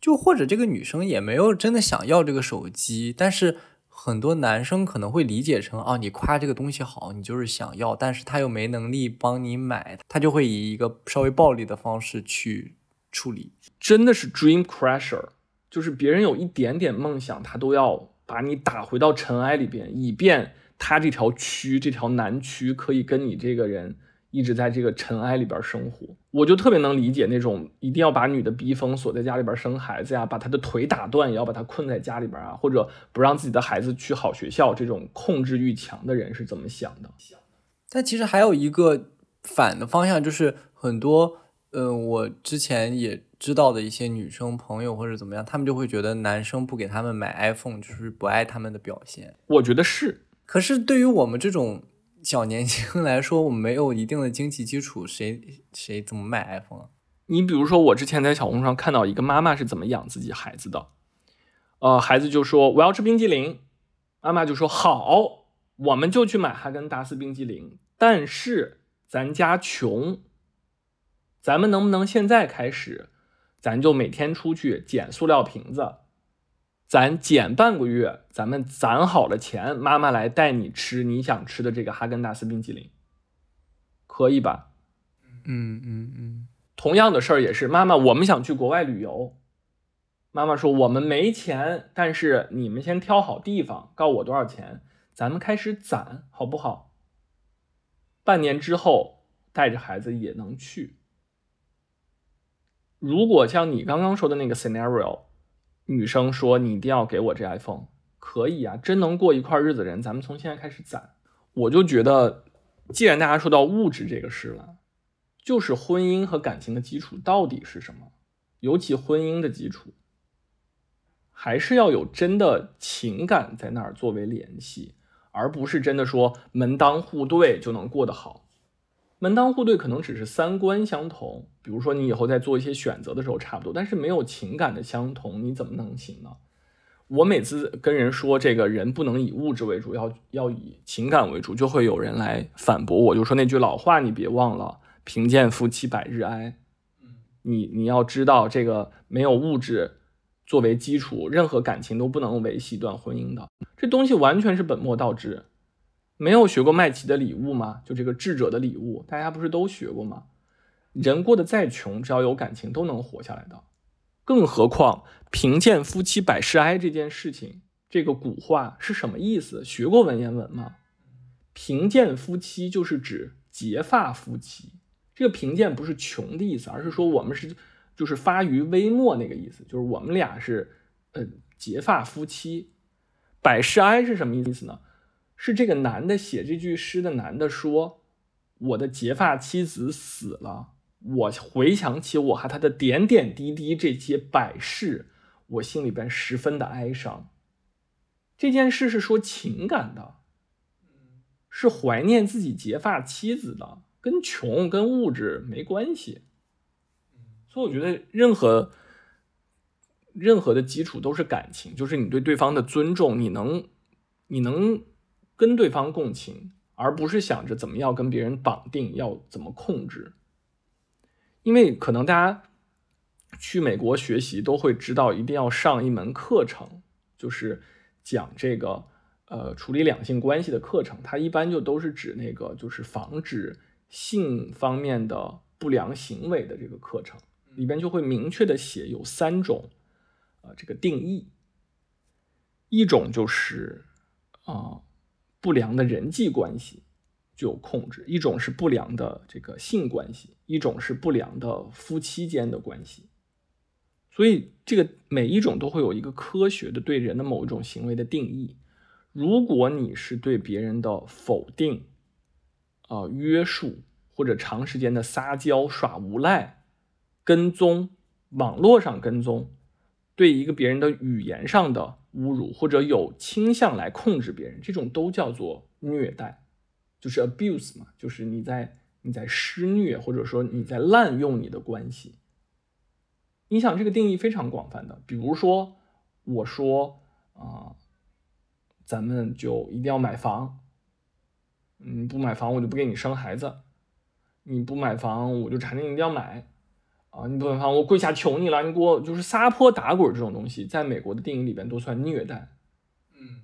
就或者这个女生也没有真的想要这个手机，但是。很多男生可能会理解成，哦，你夸这个东西好，你就是想要，但是他又没能力帮你买，他就会以一个稍微暴力的方式去处理。真的是 dream crusher，就是别人有一点点梦想，他都要把你打回到尘埃里边，以便他这条区，这条南区可以跟你这个人。一直在这个尘埃里边生活，我就特别能理解那种一定要把女的逼疯，锁在家里边生孩子呀，把她的腿打断也要把她困在家里边啊，或者不让自己的孩子去好学校，这种控制欲强的人是怎么想的？但其实还有一个反的方向，就是很多，嗯，我之前也知道的一些女生朋友或者怎么样，他们就会觉得男生不给他们买 iPhone 就是不爱他们的表现。我觉得是，可是对于我们这种。小年轻来说，我们没有一定的经济基础，谁谁怎么买 iPhone？啊你比如说，我之前在小红书上看到一个妈妈是怎么养自己孩子的，呃，孩子就说我要吃冰激凌，妈妈就说好，我们就去买哈根达斯冰激凌，但是咱家穷，咱们能不能现在开始，咱就每天出去捡塑料瓶子，咱减半个月，咱们攒好了钱，妈妈来带你吃你想吃的这个哈根达斯冰淇淋，可以吧？嗯嗯嗯，同样的事儿也是，妈妈，我们想去国外旅游。妈妈说我们没钱，但是你们先挑好地方，告我多少钱，咱们开始攒，好不好？半年之后带着孩子也能去。如果像你刚刚说的那个 scenario，女生说你一定要给我这 iPhone，可以啊，真能过一块日子的人，咱们从现在开始攒。我就觉得，既然大家说到物质这个事了。就是婚姻和感情的基础到底是什么？尤其婚姻的基础，还是要有真的情感在那儿作为联系，而不是真的说门当户对就能过得好。门当户对可能只是三观相同，比如说你以后在做一些选择的时候差不多，但是没有情感的相同，你怎么能行呢？我每次跟人说这个人不能以物质为主，要要以情感为主，就会有人来反驳我，就说那句老话你别忘了。贫贱夫妻百日哀，你你要知道，这个没有物质作为基础，任何感情都不能维系一段婚姻的。这东西完全是本末倒置。没有学过麦琪的礼物吗？就这个智者的礼物，大家不是都学过吗？人过得再穷，只要有感情，都能活下来的。更何况贫贱夫妻百事哀这件事情，这个古话是什么意思？学过文言文吗？贫贱夫妻就是指结发夫妻。这个贫贱不是穷的意思，而是说我们是就是发于微末那个意思，就是我们俩是嗯结发夫妻。百事哀是什么意思呢？是这个男的写这句诗的男的说，我的结发妻子死了，我回想起我和他的点点滴滴这些百事，我心里边十分的哀伤。这件事是说情感的，是怀念自己结发妻子的。跟穷跟物质没关系，所以我觉得任何任何的基础都是感情，就是你对对方的尊重，你能你能跟对方共情，而不是想着怎么要跟别人绑定，要怎么控制。因为可能大家去美国学习都会知道，一定要上一门课程，就是讲这个呃处理两性关系的课程，它一般就都是指那个就是防止。性方面的不良行为的这个课程里边就会明确的写有三种，呃，这个定义。一种就是啊不良的人际关系就有控制；一种是不良的这个性关系；一种是不良的夫妻间的关系。所以这个每一种都会有一个科学的对人的某一种行为的定义。如果你是对别人的否定。啊，约束或者长时间的撒娇、耍无赖、跟踪、网络上跟踪，对一个别人的语言上的侮辱，或者有倾向来控制别人，这种都叫做虐待，就是 abuse 嘛，就是你在你在施虐，或者说你在滥用你的关系。你想这个定义非常广泛的，比如说我说啊，咱们就一定要买房。你不买房，我就不给你生孩子；你不买房，我就缠着你一定要买啊！你不能放，我跪下求你了！你给我就是撒泼打滚这种东西，在美国的电影里边都算虐待。嗯，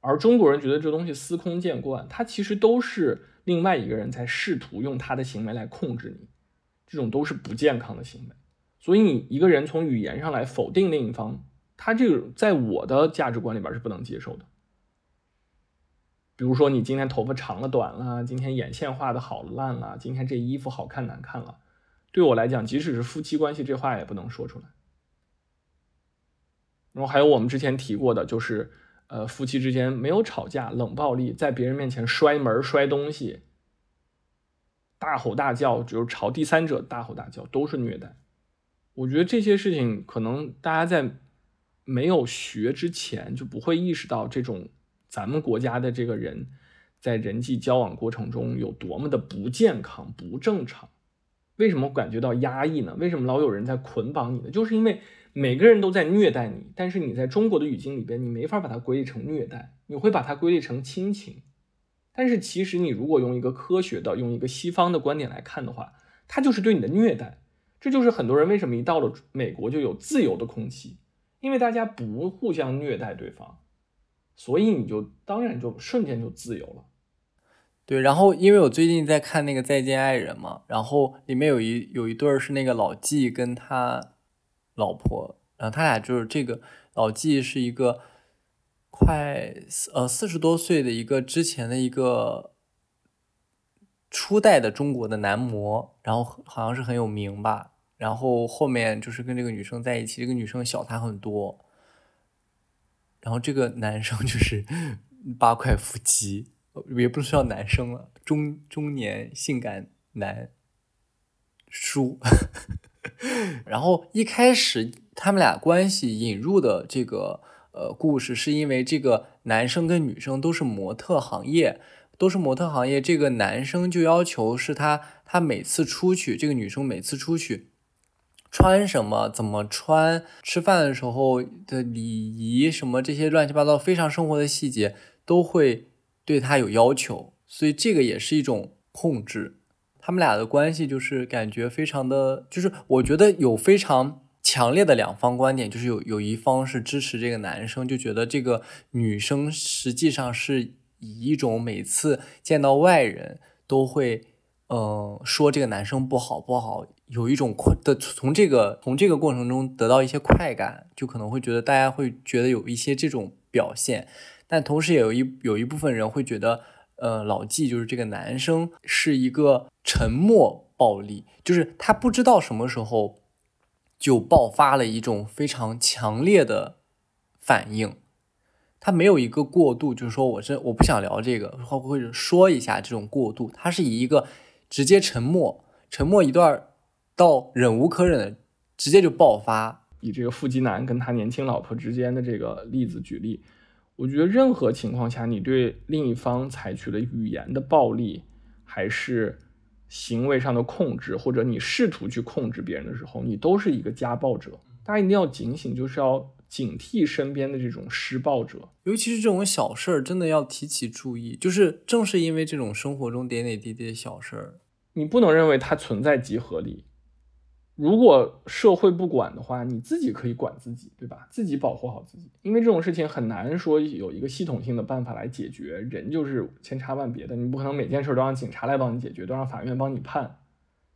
而中国人觉得这东西司空见惯，他其实都是另外一个人在试图用他的行为来控制你，这种都是不健康的行为。所以你一个人从语言上来否定另一方，他这个在我的价值观里边是不能接受的。比如说，你今天头发长了、短了，今天眼线画的好了、烂了，今天这衣服好看难看了，对我来讲，即使是夫妻关系，这话也不能说出来。然后还有我们之前提过的，就是呃，夫妻之间没有吵架，冷暴力，在别人面前摔门、摔东西、大吼大叫，就是朝第三者大吼大叫，都是虐待。我觉得这些事情，可能大家在没有学之前就不会意识到这种。咱们国家的这个人，在人际交往过程中有多么的不健康、不正常？为什么感觉到压抑呢？为什么老有人在捆绑你呢？就是因为每个人都在虐待你，但是你在中国的语境里边，你没法把它归类成虐待，你会把它归类成亲情。但是其实你如果用一个科学的、用一个西方的观点来看的话，它就是对你的虐待。这就是很多人为什么一到了美国就有自由的空气，因为大家不互相虐待对方，所以你就当然就瞬间就自由了。对，然后因为我最近在看那个《再见爱人》嘛，然后里面有一有一对儿是那个老纪跟他老婆，然后他俩就是这个老纪是一个快呃四十多岁的一个之前的一个初代的中国的男模，然后好像是很有名吧，然后后面就是跟这个女生在一起，这个女生小他很多，然后这个男生就是 八块腹肌。也不是叫男生了，中中年性感男叔。然后一开始他们俩关系引入的这个呃故事，是因为这个男生跟女生都是模特行业，都是模特行业。这个男生就要求是他他每次出去，这个女生每次出去穿什么，怎么穿，吃饭的时候的礼仪什么这些乱七八糟非常生活的细节都会。对他有要求，所以这个也是一种控制。他们俩的关系就是感觉非常的，就是我觉得有非常强烈的两方观点，就是有有一方是支持这个男生，就觉得这个女生实际上是以一种每次见到外人都会，嗯，说这个男生不好不好，有一种快的从这个从这个过程中得到一些快感，就可能会觉得大家会觉得有一些这种表现。但同时也有一有一部分人会觉得，呃，老纪就是这个男生是一个沉默暴力，就是他不知道什么时候就爆发了一种非常强烈的反应，他没有一个过渡，就是说我这我不想聊这个，或或者说一下这种过渡，他是以一个直接沉默，沉默一段到忍无可忍的直接就爆发。以这个腹肌男跟他年轻老婆之间的这个例子举例。我觉得任何情况下，你对另一方采取了语言的暴力，还是行为上的控制，或者你试图去控制别人的时候，你都是一个家暴者。大家一定要警醒，就是要警惕身边的这种施暴者，尤其是这种小事儿，真的要提起注意。就是正是因为这种生活中点点滴滴的小事儿，你不能认为它存在即合理。如果社会不管的话，你自己可以管自己，对吧？自己保护好自己，因为这种事情很难说有一个系统性的办法来解决。人就是千差万别的，你不可能每件事都让警察来帮你解决，都让法院帮你判，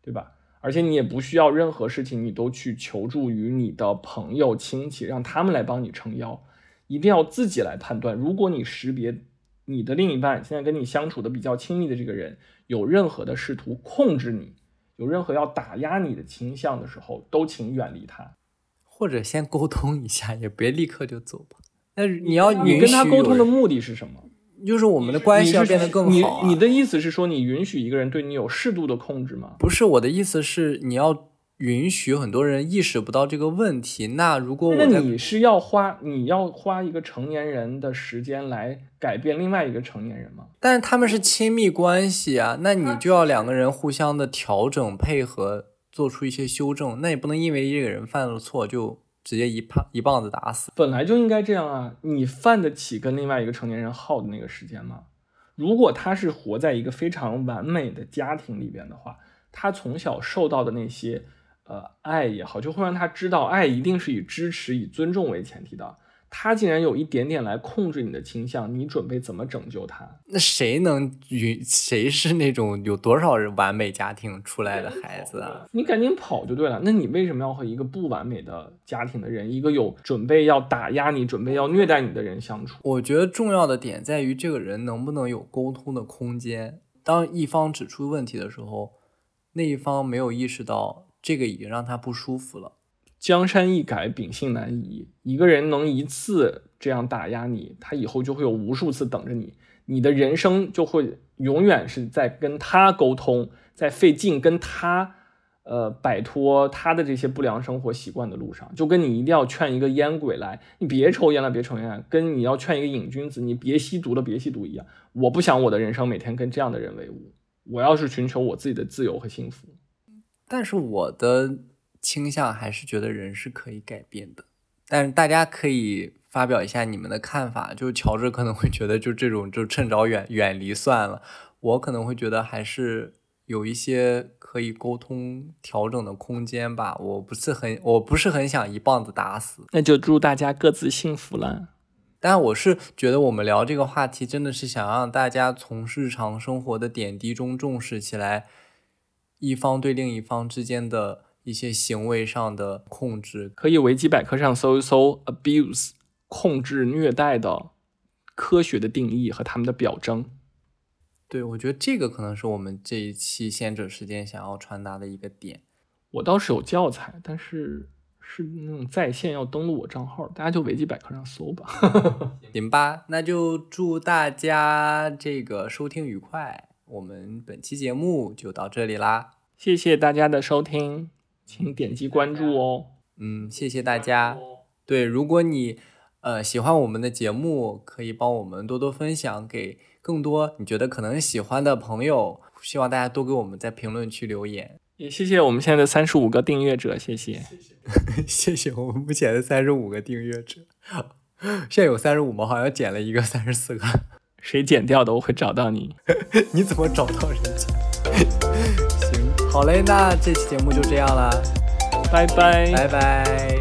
对吧？而且你也不需要任何事情你都去求助于你的朋友亲戚，让他们来帮你撑腰，一定要自己来判断。如果你识别你的另一半现在跟你相处的比较亲密的这个人有任何的试图控制你。有任何要打压你的倾向的时候，都请远离他，或者先沟通一下，也别立刻就走吧。那你要你跟他沟通的目的是什么？就是我们的关系要变得更好。你你的意思是说，你允许一个人对你有适度的控制吗？不是，我的意思是你要。允许很多人意识不到这个问题。那如果我那你是要花你要花一个成年人的时间来改变另外一个成年人吗？但是他们是亲密关系啊，那你就要两个人互相的调整配合，做出一些修正。那也不能因为这个人犯了错就直接一棒一棒子打死。本来就应该这样啊！你犯得起跟另外一个成年人耗的那个时间吗？如果他是活在一个非常完美的家庭里边的话，他从小受到的那些。呃，爱也好，就会让他知道，爱一定是以支持、以尊重为前提的。他竟然有一点点来控制你的倾向，你准备怎么拯救他？那谁能与？谁是那种有多少人完美家庭出来的孩子啊？你赶紧跑就对了。那你为什么要和一个不完美的家庭的人，一个有准备要打压你、准备要虐待你的人相处？我觉得重要的点在于这个人能不能有沟通的空间。当一方指出问题的时候，那一方没有意识到。这个已经让他不舒服了。江山易改，秉性难移。一个人能一次这样打压你，他以后就会有无数次等着你。你的人生就会永远是在跟他沟通，在费劲跟他，呃，摆脱他的这些不良生活习惯的路上。就跟你一定要劝一个烟鬼来，你别抽烟了，别抽烟。跟你要劝一个瘾君子，你别吸毒了，别吸毒一样。我不想我的人生每天跟这样的人为伍。我要是寻求我自己的自由和幸福。但是我的倾向还是觉得人是可以改变的，但是大家可以发表一下你们的看法。就乔治可能会觉得，就这种就趁早远远离算了。我可能会觉得还是有一些可以沟通调整的空间吧。我不是很，我不是很想一棒子打死。那就祝大家各自幸福了。但我是觉得我们聊这个话题，真的是想让大家从日常生活的点滴中重视起来，一方对另一方之间的一些行为上的控制。可以维基百科上搜一搜 “abuse” 控制虐待的科学的定义和他们的表征。对，我觉得这个可能是我们这一期贤者时间想要传达的一个点。我倒是有教材，但是是那种在线要登录我账号，大家就维基百科上搜吧。行吧，那就祝大家这个收听愉快。我们本期节目就到这里啦，谢谢大家的收听，请点击关注哦。嗯，谢谢大家。对，如果你呃喜欢我们的节目，可以帮我们多多分享给。更多你觉得可能喜欢的朋友，希望大家多给我们在评论区留言。也谢谢我们现在的三十五个订阅者，谢谢，谢谢我们目前的三十五个订阅者。现在有三十五吗？好像减了一个三十四个。谁剪掉的？我会找到你。你怎么找到人家？行，好嘞，那这期节目就这样啦，拜拜，拜拜。